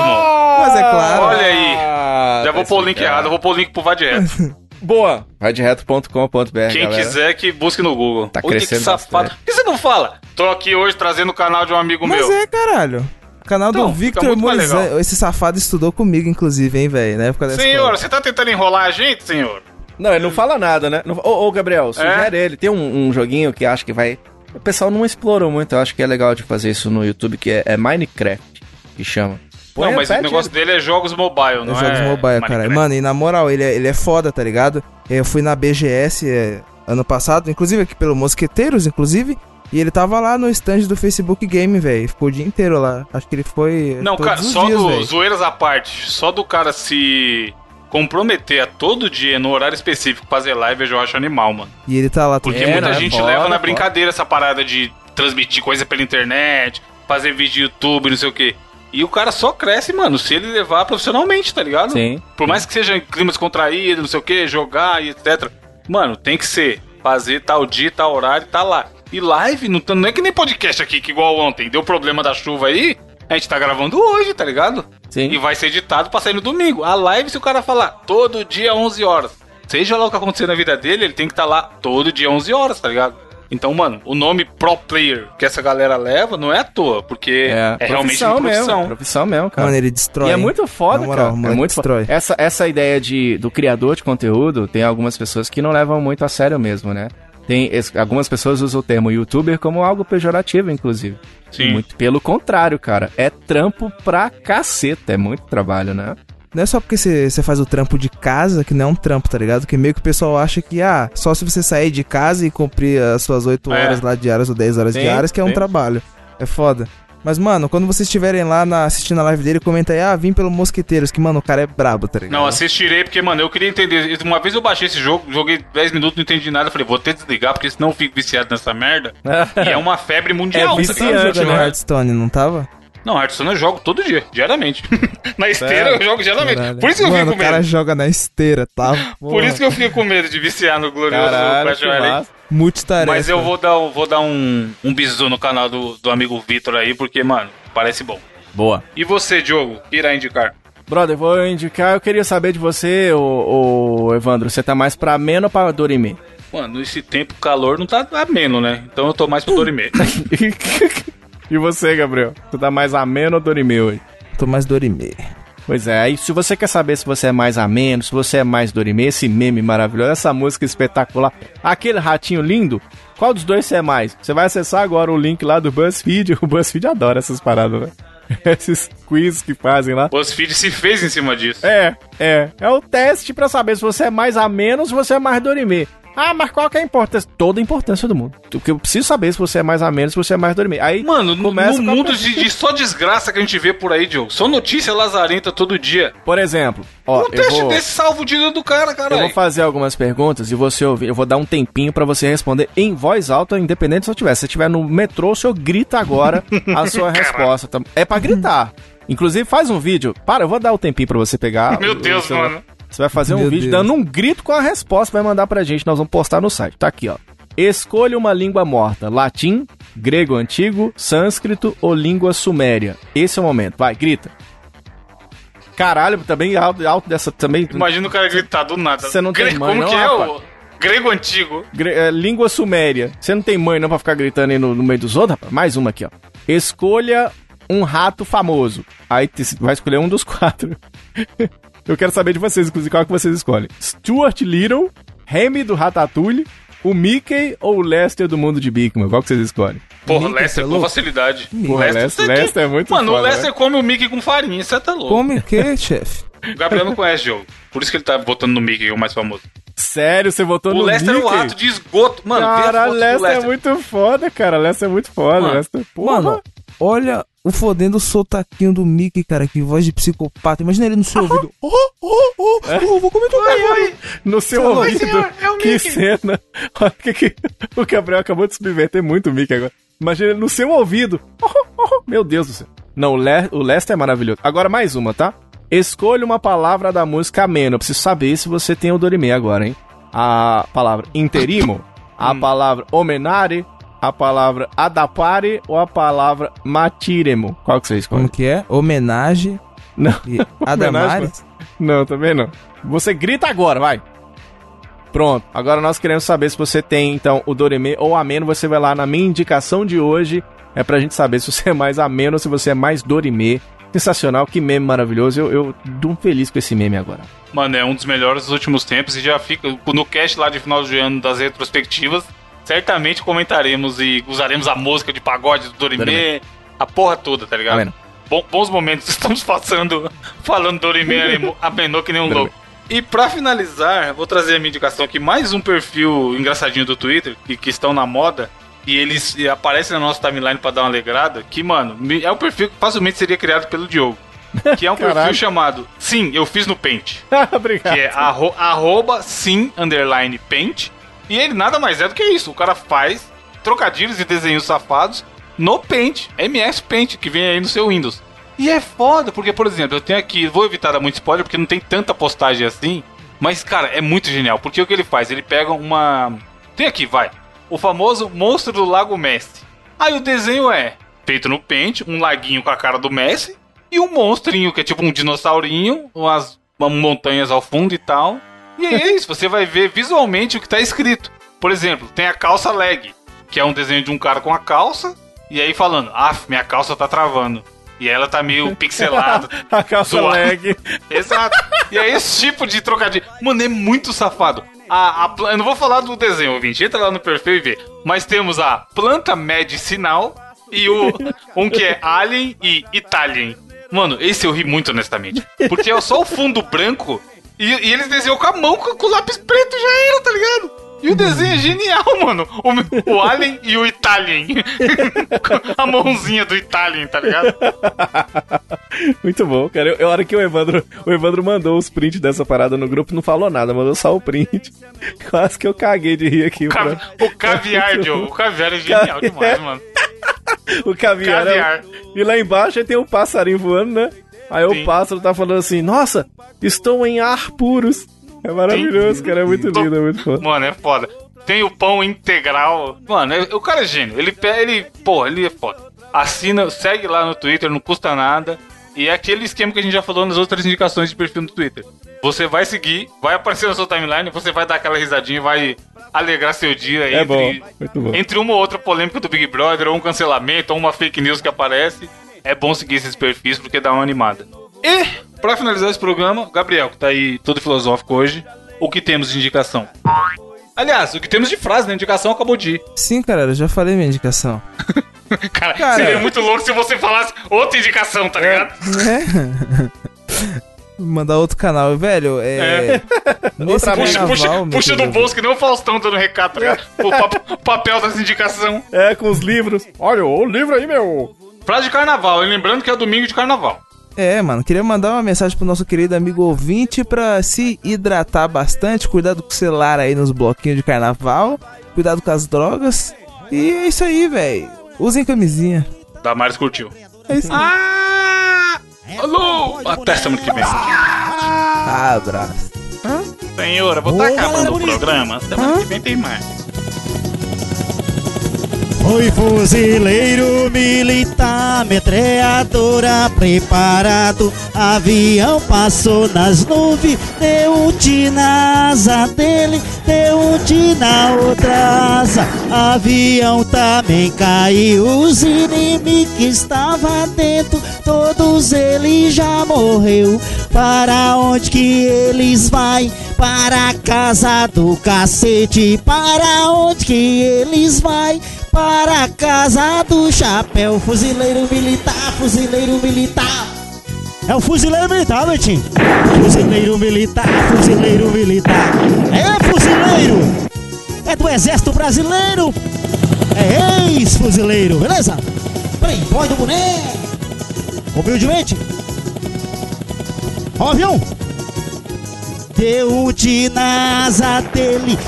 Mas é claro. Olha aí. Ah, Já vou tá pôr o link errado, eu vou pôr o link pro Vai Direto. Boa. Radioreto.com.br, Quem galera. quiser que busque no Google. Tá que crescendo safado. Por que você não fala? Tô aqui hoje trazendo o canal de um amigo Mas meu. é, caralho. O canal Então, do Victor legal. Esse safado estudou comigo, inclusive, hein, velho. Na época da Senhor, escola. você tá tentando enrolar a gente, senhor? Não, ele não fala nada, né? Ô, ô, Gabriel, sugere ele. Tem um, um joguinho que acho que vai... O pessoal não explorou muito, eu acho que é legal de fazer isso no YouTube, que é, é Minecraft, que chama. Põe, não, mas o negócio dele é jogos mobile, não É é? jogos mobile, cara. Mano, e na moral, ele é, ele é foda, tá ligado? Eu fui na BGS é, ano passado, inclusive aqui pelo Mosqueteiros, inclusive. E ele tava lá no stand do Facebook Game, velho. Ficou o dia inteiro lá. Acho que ele foi. Não, todos cara, os só dias, do velho. zoeiras à parte, só do cara se comprometer a todo dia, no horário específico, fazer live, eu já acho animal, mano. E ele tá lá Porque É, muita é gente foda, leva na brincadeira essa parada de transmitir coisa pela internet, fazer vídeo YouTube, não sei o quê. E o cara só cresce, mano, se ele levar profissionalmente, tá ligado? Sim. Por mais que seja em clima descontraído, não sei o que, jogar e etc. Mano, tem que ser. Fazer tal dia, tal horário, tá lá. E live, não, tá- não é que nem podcast aqui, que igual ontem, deu problema da chuva aí. A gente tá gravando hoje, tá ligado? Sim. E vai ser editado pra sair no domingo. A live, se o cara falar todo dia 11 horas, seja lá o que acontecer na vida dele, ele tem que estar lá todo dia 11 horas, tá ligado? Então, mano, o nome Pro Player que essa galera leva não é à toa, porque é, realmente uma profissão. mesmo. Profissão mesmo, cara. Mano, ele destrói. E é muito foda, moral, cara. o É muito destrói. Essa, essa ideia de, do criador de conteúdo, tem algumas pessoas que não levam muito a sério mesmo, né? Tem, algumas pessoas usam o termo youtuber como algo pejorativo, inclusive. Sim. Muito pelo contrário, cara. É trampo pra caceta. É muito trabalho, né? Não é só porque você faz o trampo de casa que não é um trampo, tá ligado? Que meio que o pessoal acha que, ah, só se você sair de casa e cumprir as suas 8 É. horas lá diárias ou 10 horas Sim, diárias, que é um trabalho. É foda. Mas, mano, quando vocês estiverem lá na- assistindo a live dele, comenta aí, ah, vim pelo Mosqueteiros, que, mano, o cara é brabo, tá ligado? Não, assistirei porque, mano, eu queria entender. Uma vez eu baixei esse jogo, joguei 10 minutos, não entendi nada. Falei, vou ter que desligar, porque senão eu fico viciado nessa merda. e é uma febre mundial. É tá Você ligado? viciante, né? Hearthstone, não tava? Não, Hearthstone eu jogo todo dia, diariamente. Na esteira eu jogo diariamente. Caralho. Por isso que eu Mano, fico o com medo. cara joga na esteira, tá? Por isso que eu fico com medo de viciar no glorioso Caralho, Clash Royale. Multitarefa. Mas eu vou dar, um- vou dar um, um bisu no canal do, do amigo Vitor aí, porque, mano, parece bom. Boa. E você, Diogo, que irá indicar? Brother, vou indicar, eu queria saber de você, ô, ô, Evandro, você tá mais pra Ameno ou pra Dorime? Mano, esse tempo calor não tá ameno, né? Então eu tô mais pro Dorime. e você, Gabriel? Você tá mais ameno ou Dorime hoje? Tô mais Dorime. Pois é, aí se você quer saber se você é mais ameno, se você é mais Dorime, esse meme maravilhoso, essa música espetacular, aquele ratinho lindo, qual dos dois você é mais? Você vai acessar agora o link lá do BuzzFeed, o BuzzFeed adora essas paradas, né? Esses quiz que fazem lá. BuzzFeed se fez em cima disso. É, é. É o teste pra saber se você é mais ameno ou se você é mais Dorime. Ah, mas qual que é a importância? Toda a importância do mundo. O que eu preciso saber é se você é mais ameno, se você é mais Dorime. Aí, Mano, no, Começa no mundo de, de só desgraça que a gente vê por aí, Diogo. Só notícia lazarenta todo dia. por exemplo, ó, um eu teste vou... desse salva o dia do cara, Eu caralho. vou fazer algumas perguntas e você ouvir. Eu vou dar um tempinho pra você responder em voz alta, independente se eu tiver. Se você estiver no metrô, o senhor grita agora a sua resposta. É pra gritar. Inclusive, faz um vídeo. Para, eu vou dar o tempinho pra você pegar. Meu o- o Deus, seu- mano. Você vai fazer um Meu vídeo Deus. dando um grito com a resposta, vai mandar pra gente. Nós vamos postar no site. Tá aqui, ó. Escolha uma língua morta: latim, grego antigo, sânscrito ou língua suméria. Esse é o momento. Vai, grita. Caralho, também alto, alto dessa também. Imagina o cara gritar do nada. Você não tem Grego, mãe, Como não, que é rapaz? o grego antigo? Gre- é, língua suméria. Você não tem mãe não pra ficar gritando aí no, no meio dos outros, rapaz? Mais uma aqui, ó. Escolha um rato famoso. Aí vai escolher um dos quatro. Eu quero saber de vocês, inclusive, qual que vocês escolhem. Stuart Little, Remy do Ratatouille, o Mickey ou o Lester do Mundo de Bigman? Qual que vocês escolhem? Porra, Mickey, Lester você é com facilidade. Porra, Lester, tá aqui. Lester é muito Mano, foda, o Lester né? come o Mickey com farinha, você tá louco. Come o quê, chefe? O Gabriel não conhece o jogo. Por isso que ele tá votando no Mickey, é o mais famoso. Sério, você votou o no Lester Mickey? é o rato de esgoto. Mano, vê a Cara, do Lester é muito foda, cara. Lester é muito foda. Mano, Lester, porra. Mano, olha o fodendo sotaquinho do Mickey, cara, que voz de psicopata. Imagina ele no seu ouvido. Oh, oh, oh, oh, vou comer tua carne. no seu Oi, ouvido. senhor, é o que Mickey. cena. Olha que, que o Gabriel acabou de subverter muito o Mickey agora. Imagina ele no seu ouvido. Meu Deus do céu. Não, o, Le o Lester é maravilhoso. Agora mais uma, tá? Escolha uma palavra da música ameno. Eu preciso saber se você tem o Dorime agora, hein? A palavra interimo, a palavra homenare, a palavra adapare ou a palavra matiremo. Qual que você escolhe? Como que é? Homenagem Não. e Adamares. Não, também não. Você grita agora, vai. Pronto. Agora nós queremos saber se você tem, então, o Doreme ou ameno. Você vai lá na minha indicação de hoje. É pra gente saber se você é mais ameno ou se você é mais Dorime. Sensacional, que meme maravilhoso. Eu, eu dou um feliz com esse meme agora. Mano, é um dos melhores dos últimos tempos e já fica no cast lá de final de ano das retrospectivas. Certamente comentaremos e usaremos a música de pagode do Dorime. a porra toda, tá ligado? Bom- bons momentos estamos passando falando Dorime amenou que nem um louco. E pra finalizar, vou trazer a minha indicação aqui, mais um perfil engraçadinho do Twitter, que, que estão na moda, e eles aparecem na nossa timeline pra dar uma alegrada, que, mano, é um perfil que facilmente seria criado pelo Diogo. Que é um perfil Caralho. chamado Sim, eu fiz no Paint Obrigado. que é arro arroba sim underline paint. E ele nada mais é do que isso. O cara faz trocadilhos e desenhos safados no Paint, MS Paint, que vem aí no seu Windows. E é foda, porque, por exemplo, eu tenho aqui, vou evitar dar muito spoiler, porque não tem tanta postagem assim. Mas, cara, é muito genial. Porque o que ele faz? Ele pega uma. Tem aqui, vai. O famoso monstro do Lago Messi. Aí o desenho é feito no Paint, um laguinho com a cara do Messi e um monstrinho que é tipo um dinossaurinho, umas, umas montanhas ao fundo e tal. E é isso, você vai ver visualmente o que tá escrito. Por exemplo, tem a calça leg, que é um desenho de um cara com a calça, e aí falando, ah, minha calça tá travando. E ela tá meio pixelada. A calça Zoado. leg. Exato. E é esse tipo de trocadilho. Mano, é muito safado. A, a eu não vou falar do desenho, ouvinte. Entra lá no perfil e vê. Mas temos a planta medicinal e o um que é Alien e Italian. Mano, esse eu ri muito honestamente. Porque é só o fundo branco e, e eles desenham com a mão, com, com o lápis preto e já era, tá ligado? E o desenho é genial, mano. O, o Alien e o Italian. a mãozinha do Italian, tá ligado? Muito bom, cara. Eu, eu- a hora que o Evandro, o Evandro mandou os prints dessa parada no grupo, não falou nada, mandou só o print. Quase que eu caguei de rir aqui. Ca- pra- O caviar, Diogo. O caviar é genial demais, mano. o caviar. né? Caviar. E lá embaixo aí tem um passarinho voando, né? Aí Sim. o pássaro tá falando assim, nossa, estou em ar puros. É maravilhoso, cara, é muito Tô- lindo, é muito foda. Mano, é foda. Tem o pão integral. Mano, é- o cara é gênio. Ele, ele, porra, ele é foda. Assina, segue lá no Twitter, não custa nada. E é aquele esquema que a gente já falou nas outras indicações de perfil no Twitter. Você vai seguir, vai aparecer na sua timeline, você vai dar aquela risadinha, vai alegrar seu dia É bom, entre, muito bom. entre uma ou outra polêmica do Big Brother, ou um cancelamento, ou uma fake news que aparece. É bom seguir esses perfis porque dá uma animada. E, pra finalizar esse programa, Gabriel, que tá aí todo filosófico hoje, o que temos de indicação? Aliás, o que temos de frase na indicação acabou de ir. Sim, cara, eu já falei minha indicação. Cara, Cara. seria muito louco se você falasse outra indicação, tá ligado? É. Mandar outro canal, velho. É. Nesse Outra Puxa, carnaval, puxa, puxa do bolso que nem o Faustão dando recado, tá ligado? O, pap- o papel das indicação. É, com os livros. Olha, o livro aí, meu. Frase de carnaval, e lembrando que é domingo de carnaval. É, mano, queria mandar uma mensagem pro nosso querido amigo ouvinte pra se hidratar bastante, cuidado com o celular aí nos bloquinhos de carnaval, cuidado com as drogas. E é isso aí, velho. Usem camisinha. Damares curtiu. É isso aí. Ah! Alô! Até semana que vem. Abraço. Senhora, vou estar galera acabando o programa. Semana que vem tem mais. Foi fuzileiro militar, metralhadora preparado. Avião passou nas nuvens, deu um tiro na asa dele, deu um tiro na outra asa. Avião também caiu, os inimigos que estavam dentro, todos eles já morreu. Para onde que eles vai? Para a casa do cacete. Para onde que eles vai? Para a casa do chapéu. Fuzileiro militar, fuzileiro militar. É o fuzileiro militar, Betinho. Fuzileiro militar, fuzileiro militar. É fuzileiro. É do exército brasileiro. É ex-fuzileiro, beleza? Playboy do boneco. Humildemente. Ó, avião. Tiro na asa dele,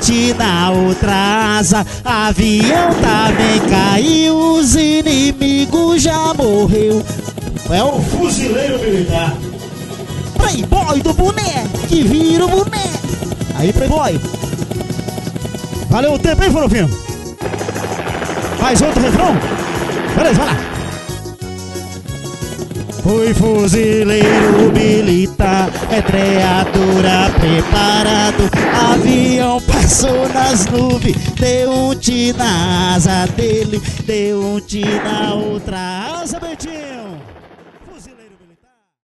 tiro na outra asa. Avião também caiu, os inimigos já morreu. É o fuzileiro militar. Playboy do boneco, que vira o boneco. Aí, Playboy. Valeu o tempo, hein, Forofino? Mais outro refrão? Beleza, vai lá. Foi fuzileiro militar, metralhadora preparado. Avião passou nas nuvens, deu um tiro na asa dele, deu um tiro na outra asa, militar.